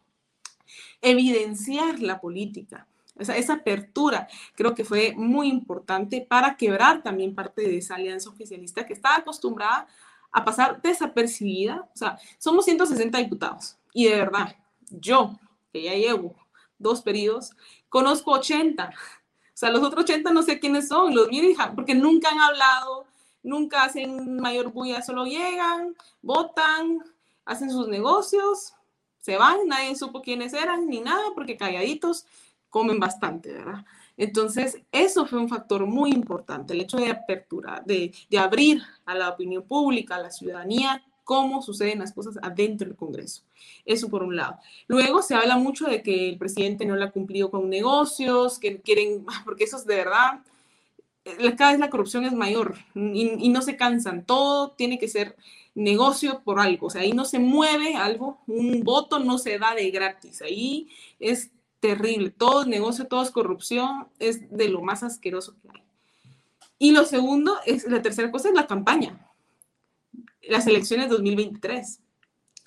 Evidenciar la política esa, esa apertura creo que fue muy importante para quebrar también parte de esa alianza oficialista que estaba acostumbrada a pasar desapercibida. O sea, somos 160 diputados y de verdad, yo, que ya llevo dos periodos, conozco 80. O sea, los otros 80 no sé quiénes son, los miren, porque nunca han hablado, nunca hacen mayor bulla, solo llegan, votan, hacen sus negocios, se van, nadie supo quiénes eran ni nada, porque calladitos comen bastante, ¿verdad? Entonces, eso fue un factor muy importante, el hecho de apertura, de, de abrir a la opinión pública, a la ciudadanía, cómo suceden las cosas adentro del Congreso. Eso por un lado. Luego se habla mucho de que el presidente no le ha cumplido con negocios, que quieren, porque eso es de verdad, eh, cada vez la corrupción es mayor y, y, no se cansan. Todo tiene que ser negocio por algo. O sea, ahí no se mueve algo, un voto no se da de gratis. Ahí es terrible. Todo negocio, todo es corrupción, es de lo más asqueroso que hay. Y lo segundo, es la tercera cosa es la campaña. Las elecciones 2023.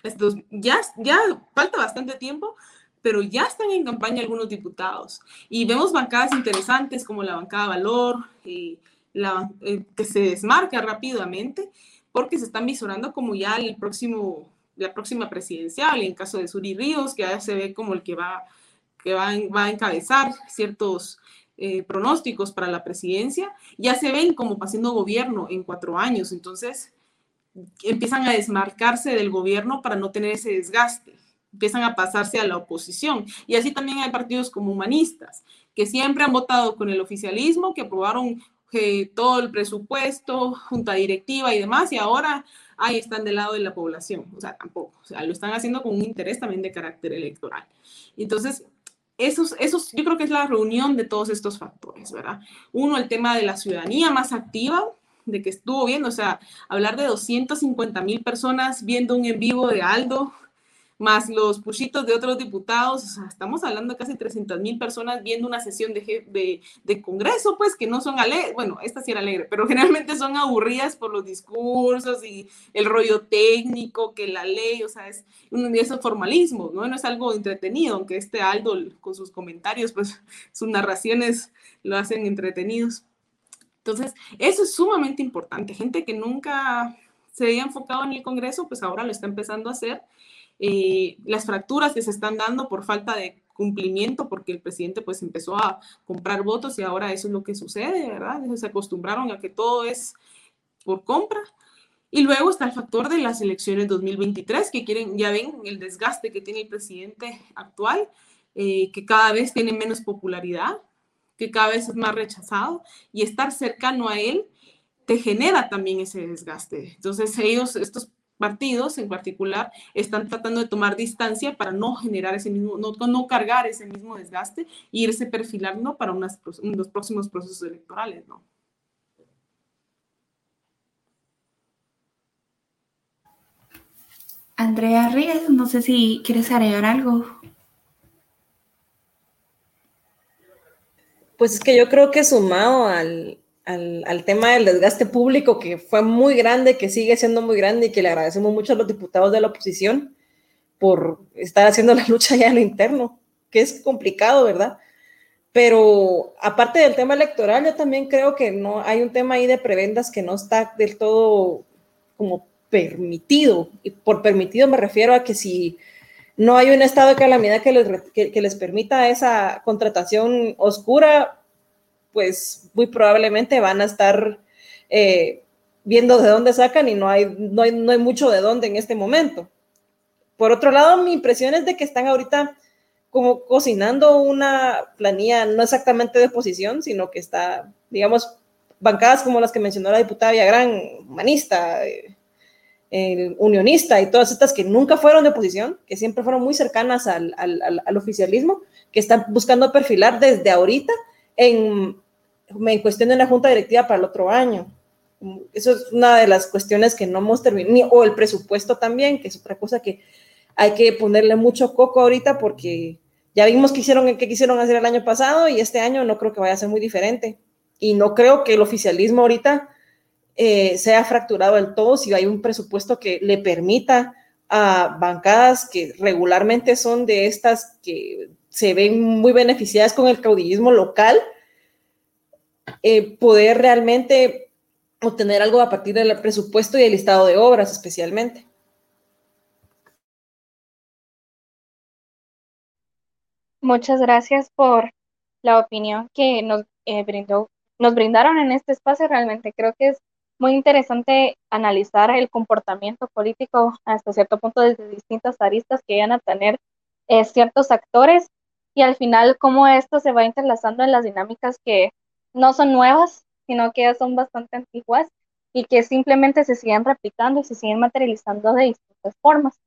Estos, ya, ya falta bastante tiempo, pero ya están en campaña algunos diputados. Y vemos bancadas interesantes como la bancada Valor, eh, eh, que se desmarca rápidamente porque se están visorando como ya el próximo, la próxima presidencial, en caso de Suri Ríos, que ya se ve como el que va que va, a encabezar ciertos eh, pronósticos para la presidencia, ya se ven como haciendo gobierno en cuatro años. Entonces, empiezan a desmarcarse del gobierno para no tener ese desgaste, empiezan a pasarse a la oposición. Y así también hay partidos como humanistas, que siempre han votado con el oficialismo, que aprobaron eh, todo el presupuesto, junta directiva y demás, y ahora ahí están del lado de la población. O sea, tampoco. O sea, lo están haciendo con un interés también de carácter electoral. Entonces, esos, esos, yo creo que es la reunión de todos estos factores, ¿verdad? Uno, el tema de la ciudadanía más activa, de que estuvo viendo, o sea, hablar de 250 mil personas viendo un en vivo de Aldo, más los pushitos de otros diputados, o sea, estamos hablando de casi 300 mil personas viendo una sesión de, de, de, Congreso, pues que no son alegres, bueno, esta sí era alegre, pero generalmente son aburridas por los discursos y el rollo técnico, que la ley, o sea, es un de esos formalismos, ¿no? No es algo entretenido, aunque este Aldo con sus comentarios, pues sus narraciones lo hacen entretenidos. Entonces, eso es sumamente importante. Gente que nunca se había enfocado en el Congreso, pues ahora lo está empezando a hacer. Eh, las fracturas que se están dando por falta de cumplimiento, porque el presidente pues empezó a comprar votos y ahora eso es lo que sucede, ¿verdad? Se acostumbraron a que todo es por compra. Y luego está el factor de las elecciones 2023, que quieren, ya ven el desgaste que tiene el presidente actual, eh, que cada vez tiene menos popularidad, que cada vez es más rechazado, y estar cercano a él te genera también ese desgaste. Entonces ellos, estos partidos en particular, están tratando de tomar distancia para no generar ese mismo, no, no cargar ese mismo desgaste e irse perfilando para unas, los próximos procesos electorales, ¿no? Andrea Ríos, no sé si quieres agregar algo. Pues es que yo creo que sumado al, al, tema del desgaste público, que fue muy grande, que sigue siendo muy grande y que le agradecemos mucho a los diputados de la oposición por estar haciendo la lucha ya en lo interno, que es complicado, ¿verdad? Pero aparte del tema electoral, yo también creo que no hay un tema ahí de prebendas que no está del todo como permitido. Y por permitido me refiero a que si no hay un estado de calamidad que les, que, les permita esa contratación oscura, pues muy probablemente van a estar eh, viendo de dónde sacan y no hay, no, hay, no hay mucho de dónde en este momento. Por otro lado, mi impresión es de que están ahorita como cocinando una planilla no exactamente de oposición, sino que está, digamos, bancadas como las que mencionó la diputada Villagrán, humanista, eh, unionista y todas estas que nunca fueron de oposición, que siempre fueron muy cercanas al, al, oficialismo, que están buscando perfilar desde ahorita en, en cuestión de la junta directiva para el otro año. Eso es una de las cuestiones que no hemos terminado, o el presupuesto también, que es otra cosa que hay que ponerle mucho coco ahorita porque ya vimos que hicieron, que quisieron hacer el año pasado y este año no creo que vaya a ser muy diferente. Y no creo que el oficialismo ahorita eh, sea fracturado del todo, si hay un presupuesto que le permita a bancadas que regularmente son de estas que se ven muy beneficiadas con el caudillismo local, eh, poder realmente obtener algo a partir del presupuesto y el listado de obras especialmente. Muchas gracias por la opinión que nos eh, brindó, nos brindaron en este espacio. Realmente creo que es muy interesante analizar el comportamiento político hasta cierto punto desde distintas aristas que van a tener eh, ciertos actores y al final cómo esto se va interlazando en las dinámicas que no son nuevas, sino que ya son bastante antiguas y que simplemente se siguen replicando y se siguen materializando de distintas formas.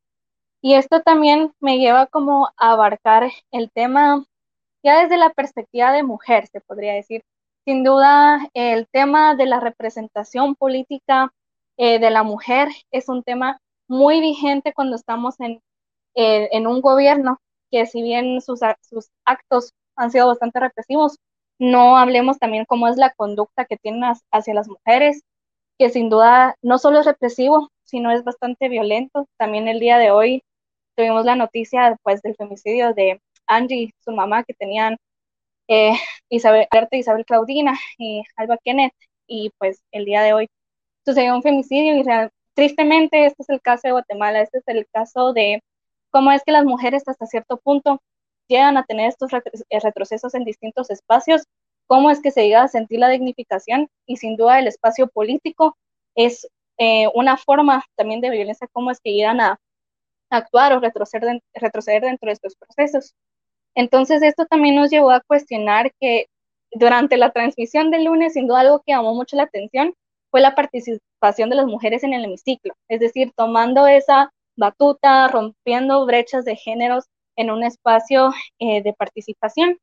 Y esto también me lleva como a abarcar el tema ya desde la perspectiva de mujer, se podría decir, sin duda, el tema de la representación política eh, de la mujer es un tema muy vigente cuando estamos en, eh, en un gobierno que si bien sus, sus, actos han sido bastante represivos, no hablemos también cómo es la conducta que tienen hacia las mujeres, que sin duda no solo es represivo, sino es bastante violento. También el día de hoy tuvimos la noticia pues, del femicidio de Angie, su mamá, que tenían eh, Isabel, Isabel Claudina y Alba Kenneth, y pues el día de hoy sucedió un femicidio y tristemente este es el caso de Guatemala, este es el caso de cómo es que las mujeres hasta cierto punto llegan a tener estos eh, retrocesos en distintos espacios, cómo es que se llega a sentir la dignificación y sin duda el espacio político es eh, una forma también de violencia, cómo es que llegan a actuar o retroceder, retroceder dentro de estos procesos. Entonces, esto también nos llevó a cuestionar que durante la transmisión del lunes, sin duda algo que llamó mucho la atención fue la participación de las mujeres en el hemiciclo, es decir, tomando esa batuta, rompiendo brechas de géneros en un espacio eh, de participación.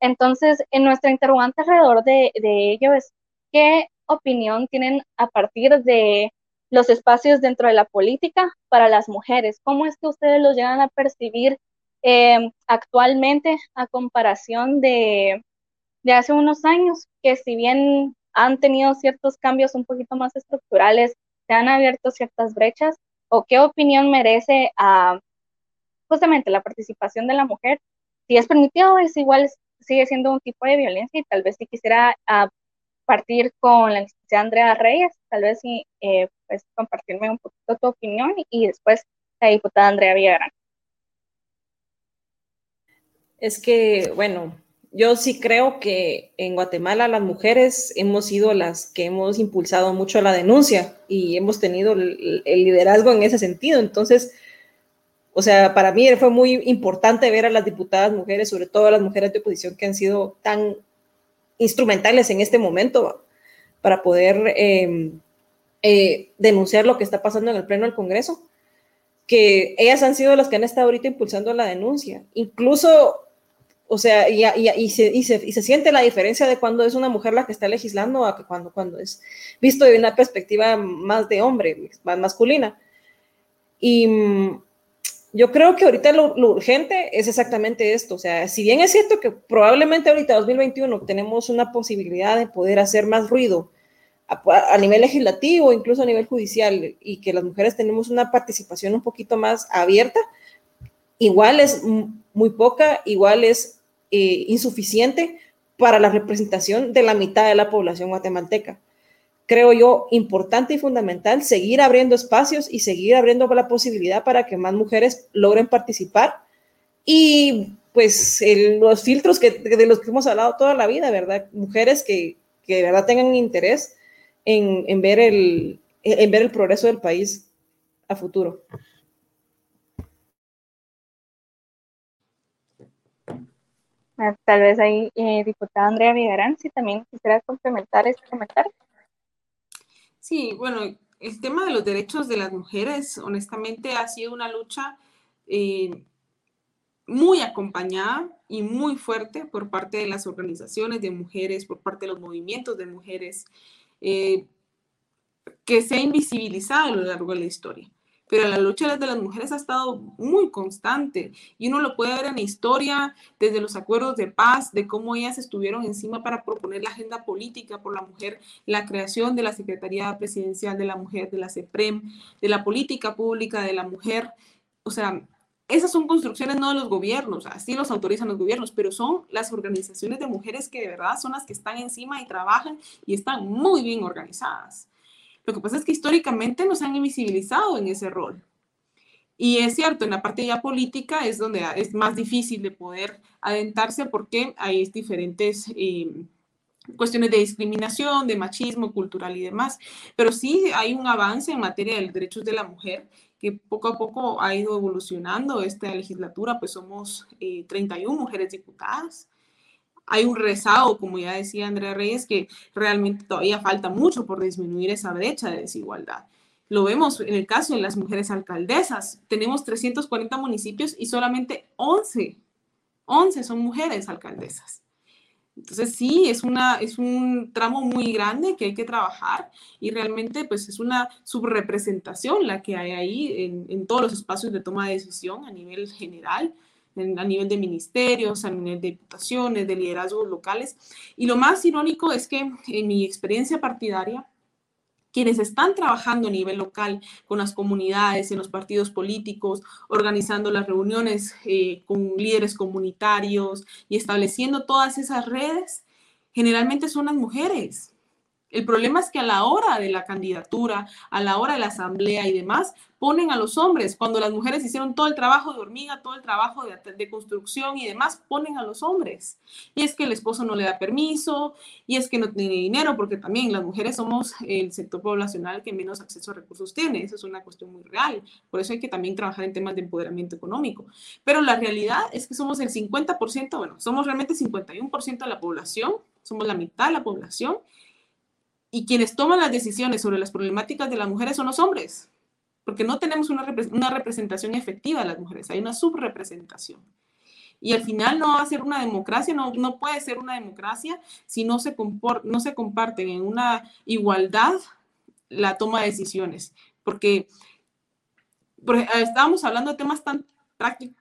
Entonces, en nuestra interrogante alrededor de, de ello es, ¿qué opinión tienen a partir de los espacios dentro de la política para las mujeres? ¿Cómo es que ustedes los llegan a percibir eh, actualmente a comparación de, de hace unos años, que si bien han tenido ciertos cambios un poquito más estructurales, se han abierto ciertas brechas, o qué opinión merece a justamente la participación de la mujer, si es permitido, es igual, sigue siendo un tipo de violencia y tal vez si quisiera partir con la licenciada Andrea Reyes, tal vez si eh, puedes compartirme un poquito tu opinión y después la diputada Andrea Villagrán. Es que, bueno, yo sí creo que en Guatemala las mujeres hemos sido las que hemos impulsado mucho la denuncia y hemos tenido el, liderazgo en ese sentido. Entonces, o sea, para mí fue muy importante ver a las diputadas mujeres, sobre todo a las mujeres de oposición que han sido tan instrumentales en este momento para poder em, eh, denunciar lo que está pasando en el Pleno del Congreso, que ellas han sido las que han estado ahorita impulsando la denuncia. Incluso, o sea, y, y, se, y, se, y, se, siente la diferencia de cuando es una mujer la que está legislando a cuando, cuando es visto de una perspectiva más de hombre, más masculina. Y yo creo que ahorita lo, urgente es exactamente esto. O sea, si bien es cierto que probablemente ahorita 2021 tenemos una posibilidad de poder hacer más ruido a, nivel legislativo, incluso a nivel judicial, y que las mujeres tenemos una participación un poquito más abierta, igual es muy poca, igual es eh, insuficiente para la representación de la mitad de la población guatemalteca creo yo, importante y fundamental seguir abriendo espacios y seguir abriendo la posibilidad para que más mujeres logren participar. Y pues los filtros que, de los que hemos hablado toda la vida, ¿verdad? Mujeres que, que de verdad tengan interés en, en, ver el, en ver el progreso del país a futuro. Ah, tal vez ahí, eh, diputada Andrea Vigarán, si también quisiera complementar este comentario. Sí, bueno, el tema de los derechos de las mujeres, honestamente, ha sido una lucha eh, muy acompañada y muy fuerte por parte de las organizaciones de mujeres, por parte de los movimientos de mujeres, eh, que se ha invisibilizado a lo largo de la historia pero la lucha de las mujeres ha estado muy constante y uno lo puede ver en la historia desde los acuerdos de paz, de cómo ellas estuvieron encima para proponer la agenda política por la mujer, la creación de la Secretaría Presidencial de la Mujer, de la CEPREM, de la política pública de la mujer. O sea, esas son construcciones no de los gobiernos, así los autorizan los gobiernos, pero son las organizaciones de mujeres que de verdad son las que están encima y trabajan y están muy bien organizadas. Lo que pasa es que históricamente nos han invisibilizado en ese rol. Y es cierto, en la parte ya política es donde es más difícil de poder adentrarse porque hay diferentes eh, cuestiones de discriminación, de machismo cultural y demás. Pero sí hay un avance en materia de los derechos de la mujer que poco a poco ha ido evolucionando esta legislatura, pues somos 31 eh, mujeres diputadas hay un rezado, como ya decía Andrea Reyes, que realmente todavía falta mucho por disminuir esa brecha de desigualdad. Lo vemos en el caso de las mujeres alcaldesas. Tenemos 340 municipios y solamente 11, 11 son mujeres alcaldesas. Entonces sí, es, una, es un tramo muy grande que hay que trabajar y realmente pues es una subrepresentación la que hay ahí en, en todos los espacios de toma de decisión a nivel general a nivel de ministerios, a nivel de diputaciones, de liderazgos locales. Y lo más irónico es que en mi experiencia partidaria, quienes están trabajando a nivel local con las comunidades, en los partidos políticos, organizando las reuniones eh, con líderes comunitarios y estableciendo todas esas redes, generalmente son las mujeres. El problema es que a la hora de la candidatura, a la hora de la asamblea y demás, ponen a los hombres. Cuando las mujeres hicieron todo el trabajo de hormiga, todo el trabajo de, construcción y demás, ponen a los hombres. Y es que el esposo no le da permiso, y es que no tiene dinero, porque también las mujeres somos el sector poblacional que menos acceso a recursos tiene. Eso es una cuestión muy real. Por eso hay que también trabajar en temas de empoderamiento económico. Pero la realidad es que somos el 50%, bueno, somos realmente 51% de la población, somos la mitad de la población y quienes toman las decisiones sobre las problemáticas de las mujeres son los hombres, porque no tenemos una, representación efectiva de las mujeres, hay una subrepresentación. Y al final no va a ser una democracia, no, no puede ser una democracia si no se, no se comparten en una igualdad la toma de decisiones. Porque, estábamos hablando de temas tan,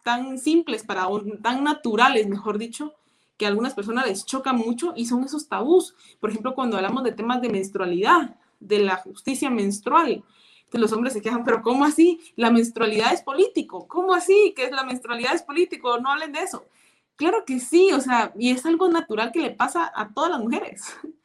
tan simples, para, tan naturales, mejor dicho, que a algunas personas les choca mucho y son esos tabús. Por ejemplo, cuando hablamos de temas de menstrualidad, de la justicia menstrual, que los hombres se quejan, pero ¿cómo así? La menstrualidad es político. ¿Cómo así que es la menstrualidad es político? No hablen de eso. Claro que sí, o sea, y es algo natural que le pasa a todas las mujeres.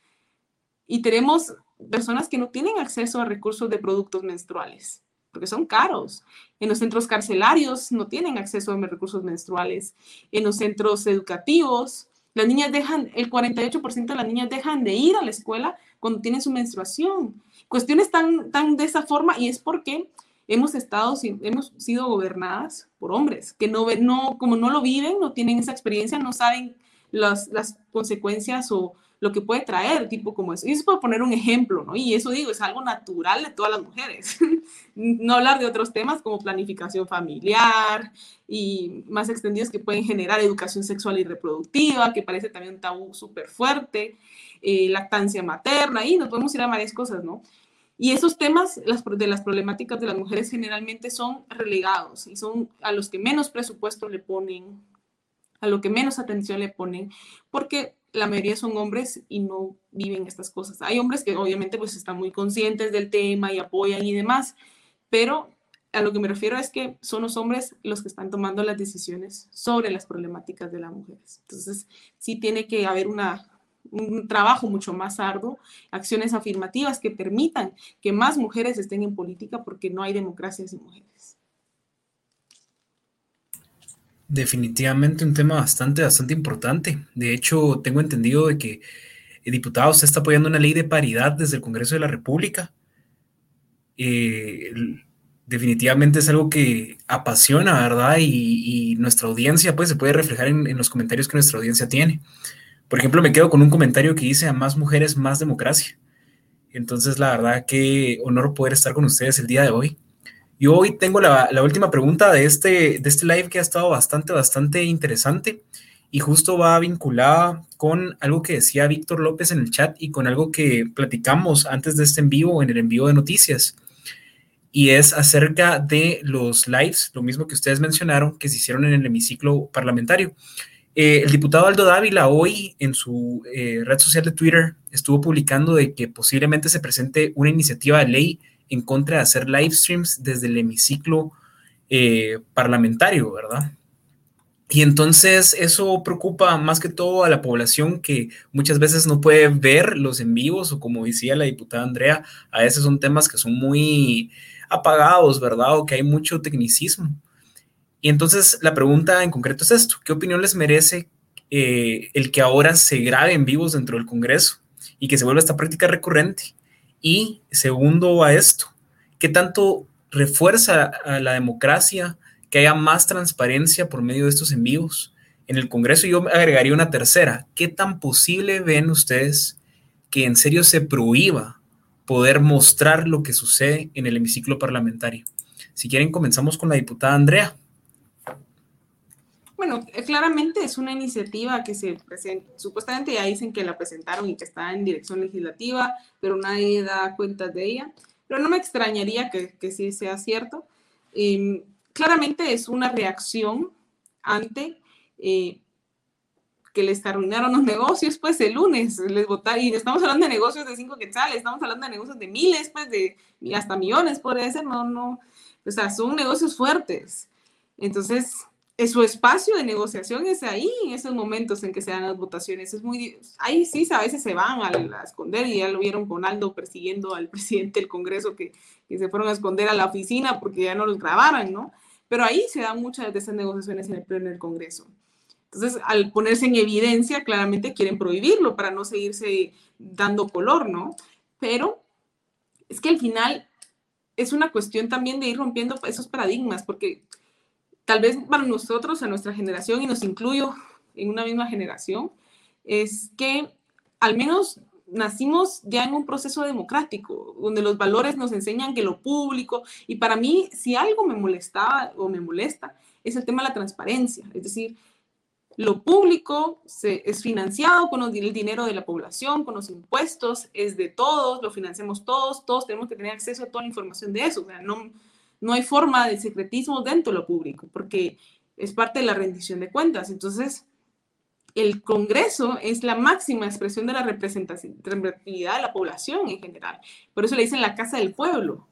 Y tenemos personas que no tienen acceso a recursos de productos menstruales, porque son caros. En los centros carcelarios no tienen acceso a recursos menstruales. En los centros educativos, las niñas dejan, el 48% de las niñas dejan de ir a la escuela cuando tienen su menstruación. Cuestiones tan, tan de esa forma y es porque hemos estado, hemos sido gobernadas por hombres que no, no, como no lo viven, no tienen esa experiencia, no saben las, las consecuencias o lo que puede traer, tipo como eso. Y eso puedo poner un ejemplo, ¿no? Y eso digo, es algo natural de todas las mujeres. no hablar de otros temas como planificación familiar y más extendidos que pueden generar educación sexual y reproductiva, que parece también un tabú súper fuerte, eh, lactancia materna, y nos podemos ir a varias cosas, ¿no? Y esos temas las, de las problemáticas de las mujeres generalmente son relegados y son a los que menos presupuesto le ponen, a lo que menos atención le ponen, porque la mayoría son hombres y no viven estas cosas. Hay hombres que obviamente pues están muy conscientes del tema y apoyan y demás, pero a lo que me refiero es que son los hombres los que están tomando las decisiones sobre las problemáticas de las mujeres. Entonces, sí tiene que haber un trabajo mucho más arduo, acciones afirmativas que permitan que más mujeres estén en política porque no hay democracia sin mujeres. Definitivamente un tema bastante, bastante importante. De hecho, tengo entendido de que el diputado usted está apoyando una ley de paridad desde el Congreso de la República. Eh, definitivamente es algo que apasiona, ¿verdad? Y, nuestra audiencia, pues, se puede reflejar en los comentarios que nuestra audiencia tiene. Por ejemplo, me quedo con un comentario que dice a más mujeres, más democracia. Entonces, la verdad, qué honor poder estar con ustedes el día de hoy. Y hoy tengo la, última pregunta de este, de este live que ha estado bastante, bastante interesante y justo va vinculada con algo que decía Víctor López en el chat y con algo que platicamos antes de este envío, en el envío de noticias. Y es acerca de los lives, lo mismo que ustedes mencionaron, que se hicieron en el hemiciclo parlamentario. Eh, el diputado Aldo Dávila hoy en su eh, red social de Twitter estuvo publicando de que posiblemente se presente una iniciativa de ley en contra de hacer live streams desde el hemiciclo eh, parlamentario, ¿verdad? Y entonces eso preocupa más que todo a la población que muchas veces no puede ver los en vivos o como decía la diputada Andrea, a veces son temas que son muy apagados, ¿verdad? O que hay mucho tecnicismo. Y entonces la pregunta en concreto es esto, ¿qué opinión les merece eh, el que ahora se grabe en vivos dentro del Congreso y que se vuelva esta práctica recurrente? Y segundo a esto, ¿qué tanto refuerza a la democracia que haya más transparencia por medio de estos en vivos? En el Congreso yo agregaría una tercera, ¿qué tan posible ven ustedes que en serio se prohíba poder mostrar lo que sucede en el hemiciclo parlamentario? Si quieren, comenzamos con la diputada Andrea. Bueno, eh, claramente es una iniciativa que se presenta, supuestamente ya dicen que la presentaron y que está en dirección legislativa, pero nadie da cuenta de ella. Pero no me extrañaría que, que sí sea cierto. Em, claramente es una reacción ante eh, que les arruinaron los negocios, pues el lunes les votaron, y estamos hablando de negocios de cinco quetzales, estamos hablando de negocios de miles, pues de hasta millones, podría ser, no, no, o sea, son negocios fuertes. Entonces, su espacio de negociación es ahí, en esos momentos en que se dan las votaciones. Es muy, ahí sí a veces se van a, esconder y ya lo vieron con Aldo persiguiendo al presidente del Congreso que, que, se fueron a esconder a la oficina porque ya no los grabaran, ¿no? Pero ahí se dan muchas de esas negociaciones en el pleno del Congreso. Entonces, al ponerse en evidencia, claramente quieren prohibirlo para no seguirse dando color, ¿no? Pero es que al final es una cuestión también de ir rompiendo esos paradigmas, porque tal vez para nosotros, a nuestra generación, y nos incluyo en una misma generación, es que al menos nacimos ya en un proceso democrático, donde los valores nos enseñan que lo público, y para mí, si algo me molestaba o me molesta, es el tema de la transparencia, es decir, lo público se, es financiado con el dinero de la población, con los impuestos, es de todos, lo financiamos todos, todos tenemos que tener acceso a toda la información de eso, o sea, no, no hay forma de secretismo dentro de lo público, porque es parte de la rendición de cuentas. Entonces, el Congreso es la máxima expresión de la representatividad de la población en general. Por eso le dicen la casa del pueblo.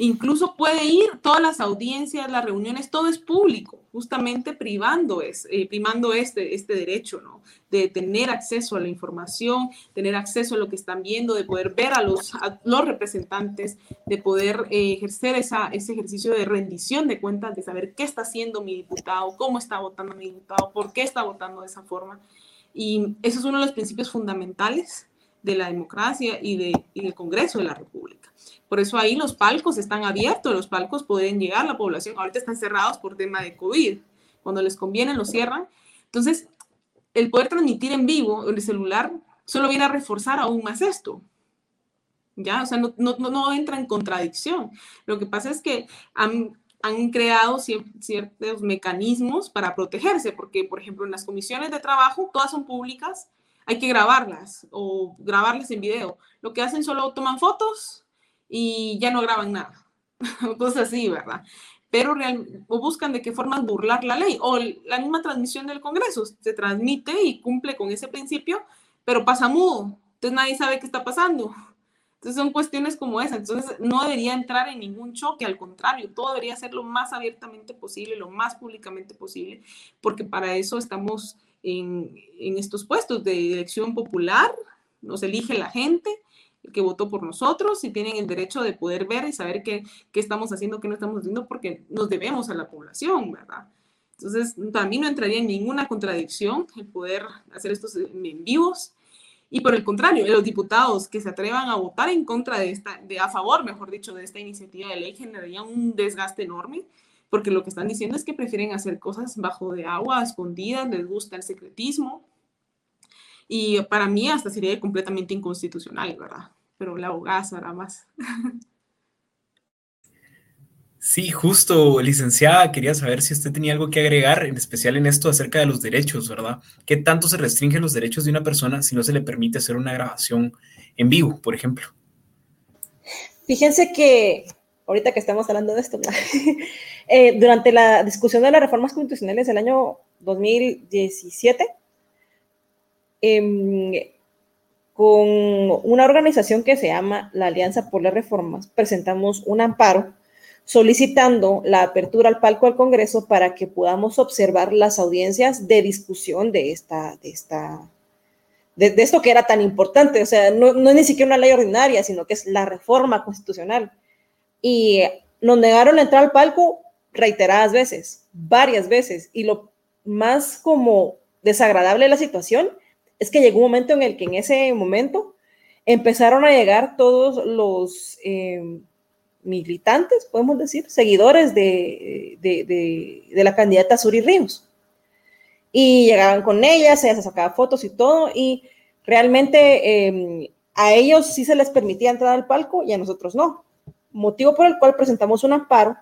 Incluso puede ir todas las audiencias, las reuniones, todo es público, justamente privando es, eh, primando este, este derecho, ¿no? De tener acceso a la información, tener acceso a lo que están viendo, de poder ver a los, los representantes, de poder eh, ejercer ese ejercicio de rendición de cuentas, de saber qué está haciendo mi diputado, cómo está votando mi diputado, por qué está votando de esa forma. Y eso es uno de los principios fundamentales de la democracia y, de, y del Congreso de la República. Por eso ahí los palcos están abiertos, los palcos pueden llegar a la población. Ahorita están cerrados por tema de COVID. Cuando les conviene, los cierran. Entonces, el poder transmitir en vivo en el celular solo viene a reforzar aún más esto. ¿Ya? O sea, no, entra en contradicción. Lo que pasa es que han, han creado ciertos mecanismos para protegerse, porque, por ejemplo, en las comisiones de trabajo, todas son públicas, hay que grabarlas o grabarlas en video. Lo que hacen solo toman fotos, y ya no graban nada. Cosas así, ¿verdad? Pero real, o buscan de qué formas burlar la ley. O la misma transmisión del Congreso se transmite y cumple con ese principio, pero pasa mudo. Entonces nadie sabe qué está pasando. Entonces son cuestiones como esa. Entonces no debería entrar en ningún choque, al contrario, todo debería ser lo más abiertamente posible, lo más públicamente posible, porque para eso estamos en, en estos puestos de elección popular, nos elige la gente que votó por nosotros y tienen el derecho de poder ver y saber qué, qué estamos haciendo, qué no estamos haciendo, porque nos debemos a la población, ¿verdad? Entonces, también no entraría en ninguna contradicción el poder hacer estos en vivos. Y por el contrario, los diputados que se atrevan a votar en contra de esta, de a favor, mejor dicho, de esta iniciativa de ley generarían un desgaste enorme, porque lo que están diciendo es que prefieren hacer cosas bajo de agua, escondidas, les gusta el secretismo, y para mí hasta sería completamente inconstitucional, ¿verdad? Pero la abogada sabrá más. Sí, justo, licenciada, quería saber si usted tenía algo que agregar, en especial en esto acerca de los derechos, ¿verdad? ¿Qué tanto se restringen los derechos de una persona si no se le permite hacer una grabación en vivo, por ejemplo? Fíjense que, ahorita que estamos hablando de esto, eh, durante la discusión de las reformas constitucionales del año 2017, Em, con una organización que se llama la Alianza por las Reformas, presentamos un amparo solicitando la apertura al palco al Congreso para que podamos observar las audiencias de discusión de esta, de esta, de, esto que era tan importante. O sea, no, no, es ni siquiera una ley ordinaria, sino que es la reforma constitucional. Y nos negaron entrar al palco reiteradas veces, varias veces. Y lo más como desagradable de la situación es que llegó un momento en el que en ese momento empezaron a llegar todos los eh, militantes, podemos decir, seguidores de, de, la candidata Suri Ríos. Y llegaban con ella, se les sacaba fotos y todo, y realmente em, a ellos sí se les permitía entrar al palco y a nosotros no. Motivo por el cual presentamos un amparo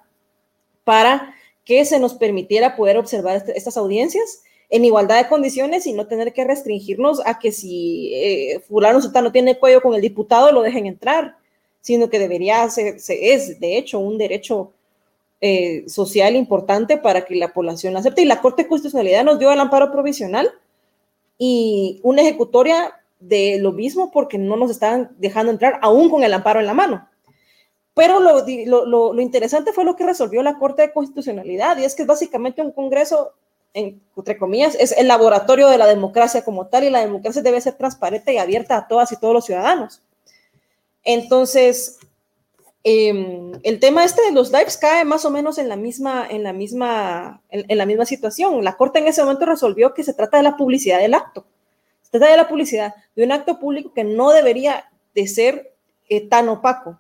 para que se nos permitiera poder observar este, estas audiencias en igualdad de condiciones y no tener que restringirnos a que si eh, fulano no tiene cuello con el diputado lo dejen entrar, sino que debería ser, es de hecho un derecho eh, social importante para que la población lo acepte. Y la Corte de Constitucionalidad nos dio el amparo provisional y una ejecutoria de lo mismo porque no nos estaban dejando entrar aún con el amparo en la mano. Pero lo, lo, lo interesante fue lo que resolvió la Corte de Constitucionalidad y es que básicamente un Congreso entre comillas, es el laboratorio de la democracia como tal y la democracia debe ser transparente y abierta a todas y todos los ciudadanos. Entonces, em, el tema este de los lives cae más o menos en la misma, en la misma, en, la misma situación. La Corte en ese momento resolvió que se trata de la publicidad del acto. Se trata de la publicidad de un acto público que no debería de ser eh, tan opaco.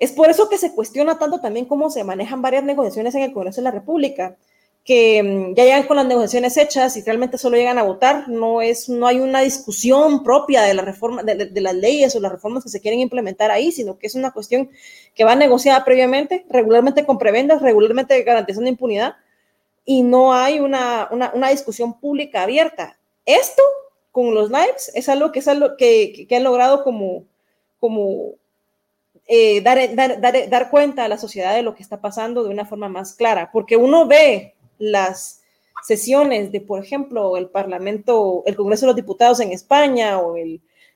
Es por eso que se cuestiona tanto también cómo se manejan varias negociaciones en el Congreso de la República que mm, ya llegan con las negociaciones hechas y realmente solo llegan a votar, no, es, no hay una discusión propia de, la reforma, de, las leyes o las reformas que se quieren implementar ahí, sino que es una cuestión que va negociada previamente, regularmente con prebendas, regularmente garantizando impunidad, y no hay una, una, discusión pública abierta. Esto con los lives es algo que es algo que, que, han logrado como, como eh, dar, dar, dar, dar, cuenta a la sociedad de lo que está pasando de una forma más clara, porque uno ve las sesiones de, por ejemplo, el Parlamento, el Congreso de los Diputados en España o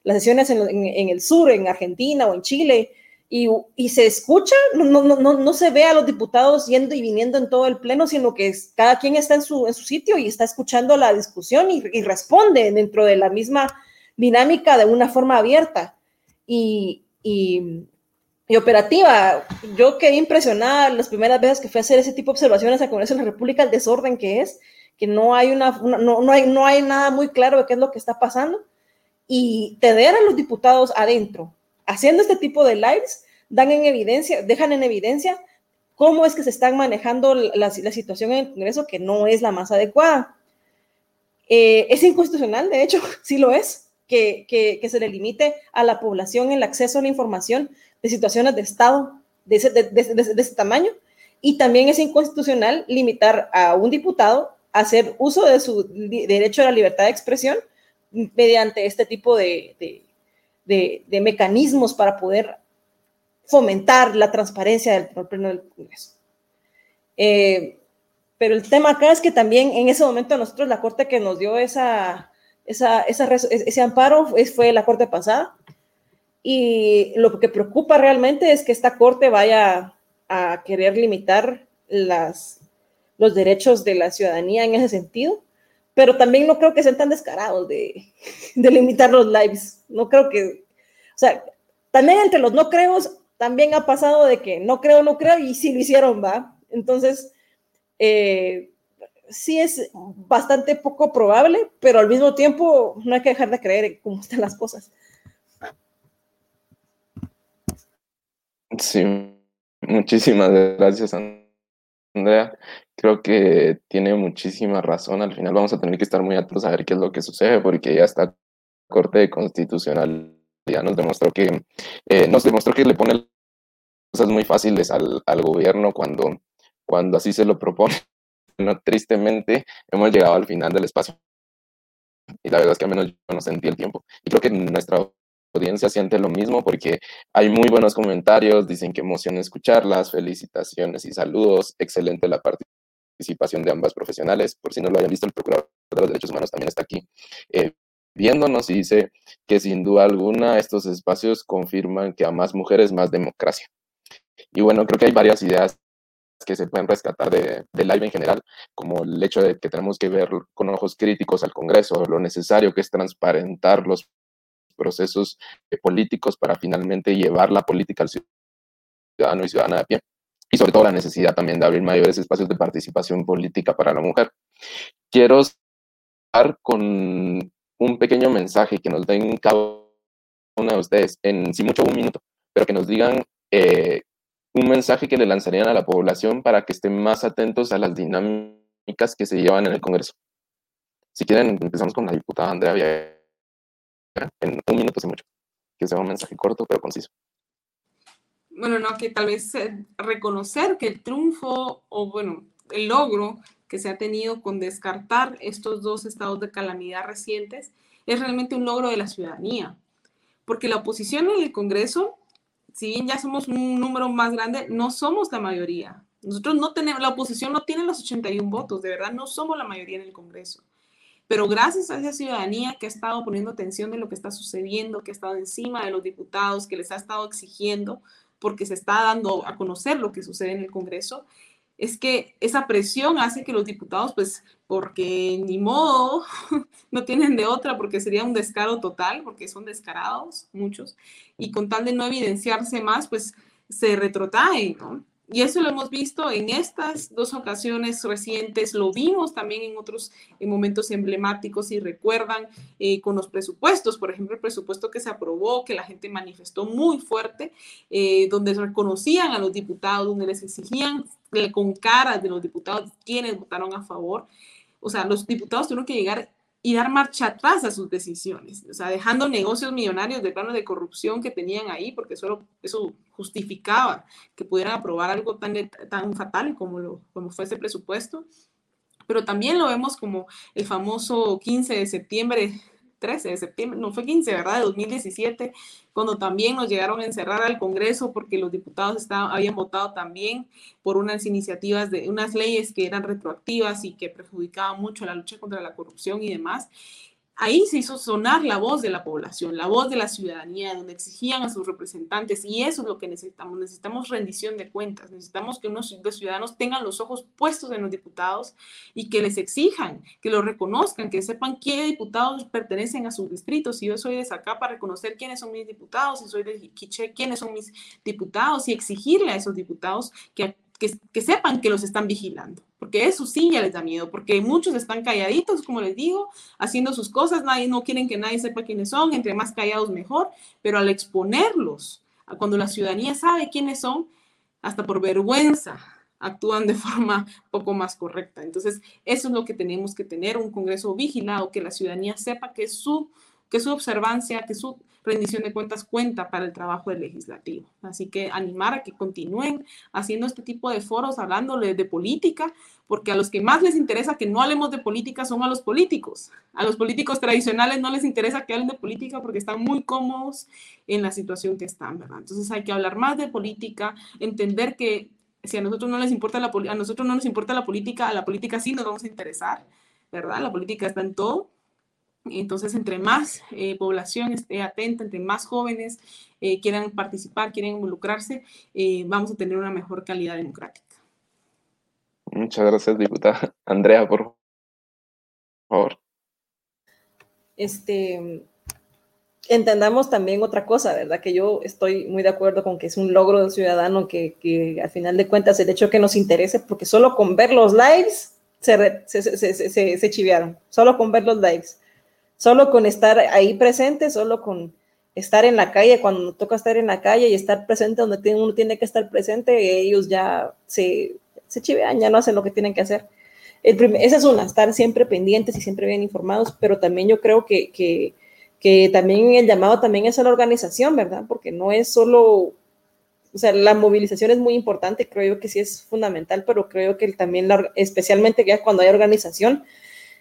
las sesiones en, el sur, en Argentina o en Chile, y, y, se escucha, no, no, no, no se ve a los diputados yendo y viniendo en todo el pleno, sino que cada quien está en su, en su sitio y está escuchando la discusión y, responde dentro de la misma dinámica de una forma abierta. Y, y, operativa. Yo quedé impresionada las primeras veces que fui a hacer ese tipo de observaciones al Congreso de la República, el desorden que es, que no hay, una, no, no, hay, no hay nada muy claro de qué es lo que está pasando y tener a los diputados adentro haciendo este tipo de lives, dan en evidencia, dejan en evidencia cómo es que se están manejando la, la situación en el Congreso que no es la más adecuada. Eh, es inconstitucional, de hecho, sí lo es, que, que, se le limite a la población el acceso a la información de situaciones de Estado de ese, de, de, de ese tamaño. Y también es inconstitucional limitar a un diputado a hacer uso de su derecho a la libertad de expresión mediante este tipo de, mecanismos para poder fomentar la transparencia del pleno del Congreso. Eh, pero el tema acá es que también en ese momento nosotros la corte que nos dio esa, esa, esa, ese amparo fue la corte pasada. Y lo que preocupa realmente es que esta corte vaya a querer limitar los derechos de la ciudadanía en ese sentido. Pero también no creo que sean tan descarados de, de limitar los lives. No creo que, o sea, también entre los no creos, también ha pasado de que no creo, no creo, y sí lo hicieron, ¿va? Entonces, eh, sí es bastante poco probable, pero al mismo tiempo no hay que dejar de creer en cómo están las cosas. Sí, muchísimas gracias, Andrea. Creo que tiene muchísima razón. Al final vamos a tener que estar muy atentos a ver qué es lo que sucede, porque ya está Corte Constitucional ya nos demostró que eh, nos demostró que le pone cosas muy fáciles al, al, gobierno cuando, cuando así se lo propone. No, tristemente hemos llegado al final del espacio. Y la verdad es que al menos yo no sentí el tiempo. Y creo que nuestra audiencia siente lo mismo porque hay muy buenos comentarios, dicen que emociona escucharlas, felicitaciones y saludos, excelente la participación de ambas profesionales, por si no lo hayan visto, el Procurador de los Derechos Humanos también está aquí eh, viéndonos y dice que sin duda alguna estos espacios confirman que a más mujeres, más democracia. Y bueno, creo que hay varias ideas que se pueden rescatar de, de live en general, como el hecho de que tenemos que ver con ojos críticos al Congreso, lo necesario que es transparentar los procesos políticos para finalmente llevar la política al ciudadano y ciudadana de pie. Y sobre todo la necesidad también de abrir mayores espacios de participación política para la mujer. Quiero estar con un pequeño mensaje que nos den cada una de ustedes, en si mucho un minuto, pero que nos digan eh, un mensaje que le lanzarían a la población para que estén más atentos a las dinámicas que se llevan en el Congreso. Si quieren, empezamos con la diputada Andrea Villa. En un minuto hace mucho. Que sea un mensaje corto pero conciso. Bueno, no, que tal vez eh, reconocer que el triunfo o, bueno, el logro que se ha tenido con descartar estos dos estados de calamidad recientes es realmente un logro de la ciudadanía, porque la oposición en el Congreso, si bien ya somos un número más grande, no somos la mayoría. Nosotros no tenemos, la oposición no tiene los 81 votos, de verdad no somos la mayoría en el Congreso. Pero gracias a esa ciudadanía que ha estado poniendo atención de lo que está sucediendo, que ha estado encima de los diputados, que les ha estado exigiendo, porque se está dando a conocer lo que sucede en el Congreso, es que esa presión hace que los diputados, pues, porque ni modo, no tienen de otra, porque sería un descaro total, porque son descarados muchos, y con tal de no evidenciarse más, pues se retrotraen, ¿no? Y eso lo hemos visto en estas dos ocasiones recientes, lo vimos también en otros en momentos emblemáticos, y recuerdan, eh, con los presupuestos, por ejemplo, el presupuesto que se aprobó, que la gente manifestó muy fuerte, eh, donde reconocían a los diputados, donde les exigían eh, con caras de los diputados quienes votaron a favor. O sea, los diputados tuvieron que llegar y dar marcha atrás a sus decisiones, o sea, dejando negocios millonarios de plano de corrupción que tenían ahí, porque solo eso justificaba que pudieran aprobar algo tan, tan fatal como, lo, como fue ese presupuesto. Pero también lo vemos como el famoso 15 de septiembre 13 de septiembre, no fue 15, ¿verdad? De 2017, cuando también nos llegaron a encerrar al Congreso porque los diputados estaban, habían votado también por unas iniciativas de unas leyes que eran retroactivas y que perjudicaban mucho la lucha contra la corrupción y demás. Ahí se hizo sonar la voz de la población, la voz de la ciudadanía, donde exigían a sus representantes y eso es lo que necesitamos. Necesitamos rendición de cuentas, necesitamos que unos los ciudadanos tengan los ojos puestos en los diputados y que les exijan, que los reconozcan, que sepan qué diputados pertenecen a sus distritos. Si yo soy de Zacapa, para reconocer quiénes son mis diputados, si soy de Quiché, quiénes son mis diputados y exigirle a esos diputados que que, sepan que los están vigilando, porque eso sí ya les da miedo, porque muchos están calladitos, como les digo, haciendo sus cosas, nadie, no quieren que nadie sepa quiénes son, entre más callados mejor, pero al exponerlos, cuando la ciudadanía sabe quiénes son, hasta por vergüenza actúan de forma poco más correcta. Entonces, eso es lo que tenemos que tener, un Congreso vigilado, que la ciudadanía sepa que su, que su observancia, que su rendición de cuentas cuenta para el trabajo del legislativo. Así que animar a que continúen haciendo este tipo de foros, hablándole de política, porque a los que más les interesa que no hablemos de política son a los políticos. A los políticos tradicionales no les interesa que hablen de política porque están muy cómodos en la situación que están, ¿verdad? Entonces hay que hablar más de política, entender que si a nosotros no les importa la a nosotros no nos importa la política, a la política sí nos vamos a interesar, ¿verdad? La política está en todo entonces, entre más eh, población esté atenta, entre más jóvenes eh, quieran participar, quieran involucrarse, eh, vamos a tener una mejor calidad democrática. Muchas gracias, diputada. Andrea, por favor. Este, entendamos también otra cosa, ¿verdad? Que yo estoy muy de acuerdo con que es un logro del ciudadano que, que al final de cuentas el hecho que nos interese, porque solo con ver los lives se, se, se, se chivearon, solo con ver los lives Solo con estar ahí presente, solo con estar en la calle, cuando toca estar en la calle y estar presente donde uno tiene que estar presente, ellos ya se, se chivean, ya no hacen lo que tienen que hacer. esa es una, estar siempre pendientes y siempre bien informados, pero también yo creo que, que, que también el llamado también es a la organización, ¿verdad? Porque no es solo o sea, la movilización es muy importante, creo yo que sí es fundamental, pero creo que también, la, especialmente ya cuando hay organización,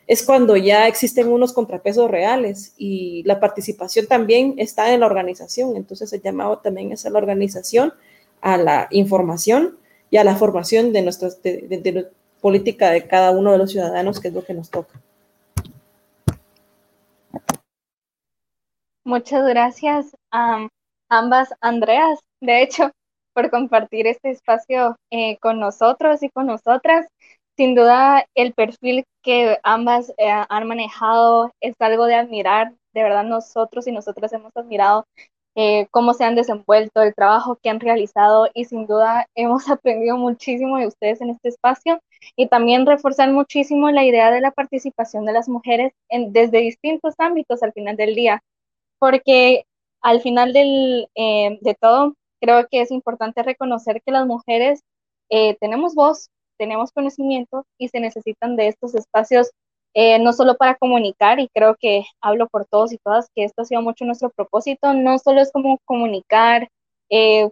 es cuando ya existen unos contrapesos reales y la participación también está en la organización. Entonces el llamado también es a la organización, a la información y a la formación de nuestra de, política de cada uno de los ciudadanos, que es lo que nos toca. Muchas gracias a ambas Andreas, de hecho, por compartir este espacio eh, con nosotros y con nosotras sin duda el perfil que ambas eh, han manejado es algo de admirar. De verdad nosotros y nosotras hemos admirado eh, cómo se han desenvuelto, el trabajo que han realizado y sin duda hemos aprendido muchísimo de ustedes en este espacio y también reforzar muchísimo la idea de la participación de las mujeres en, desde distintos ámbitos al final del día, porque al final del, eh, de todo creo que es importante reconocer que las mujeres tenemos voz, tenemos conocimiento y se necesitan de estos espacios eh, no solo para comunicar, y creo que hablo por todos y todas, que esto ha sido mucho nuestro propósito, no solo es como comunicar eh,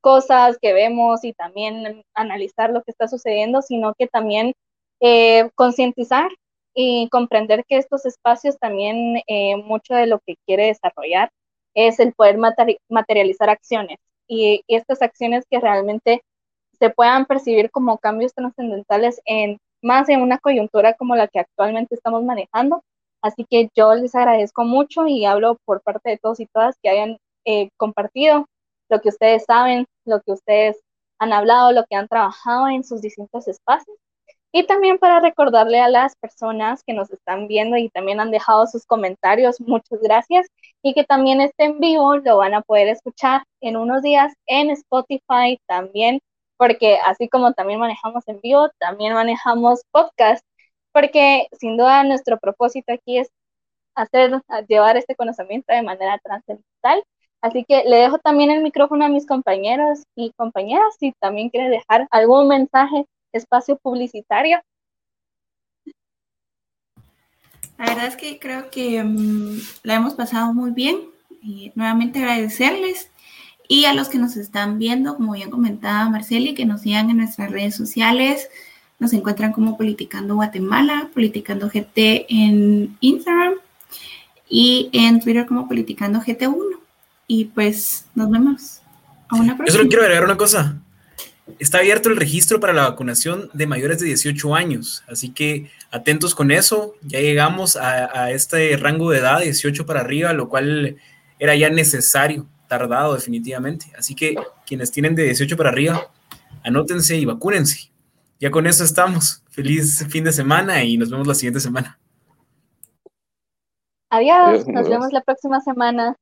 cosas que vemos y también analizar lo que está sucediendo, sino que también eh, concientizar y comprender que estos espacios también, mucho de lo que quiere desarrollar es el poder materializar acciones. Y estas acciones que realmente se puedan percibir como cambios trascendentales en más en una coyuntura como la que actualmente estamos manejando. Así que yo les agradezco mucho y hablo por parte de todos y todas que hayan eh, compartido lo que ustedes saben, lo que ustedes han hablado, lo que han trabajado en sus distintos espacios. Y también para recordarle a las personas que nos están viendo y también han dejado sus comentarios, muchas gracias. Y que también este en vivo lo van a poder escuchar en unos días en Spotify también porque así como también manejamos en vivo, también manejamos podcast, porque sin duda nuestro propósito aquí es hacer, llevar este conocimiento de manera trascendental. Así que le dejo también el micrófono a mis compañeros y compañeras si también quiere dejar algún mensaje, espacio publicitario. La verdad es que creo que mm, la hemos pasado muy bien y nuevamente agradecerles y a los que nos están viendo, como bien comentaba Marceli, que nos sigan en nuestras redes sociales. Nos encuentran como Politicando Guatemala, Politicando GT en Instagram y en Twitter como Politicando GT1. Y pues nos vemos. A una próxima. Yo solo quiero agregar una cosa. está abierto el registro para la vacunación de mayores de 18 años, así que atentos con eso, ya llegamos a, a este rango de edad, 18 para arriba, lo cual era ya necesario, tardado definitivamente, así que quienes tienen de 18 para arriba, anótense y vacúnense. Ya con eso estamos. Feliz fin de semana y nos vemos la siguiente semana. Adiós, nos vemos la próxima semana.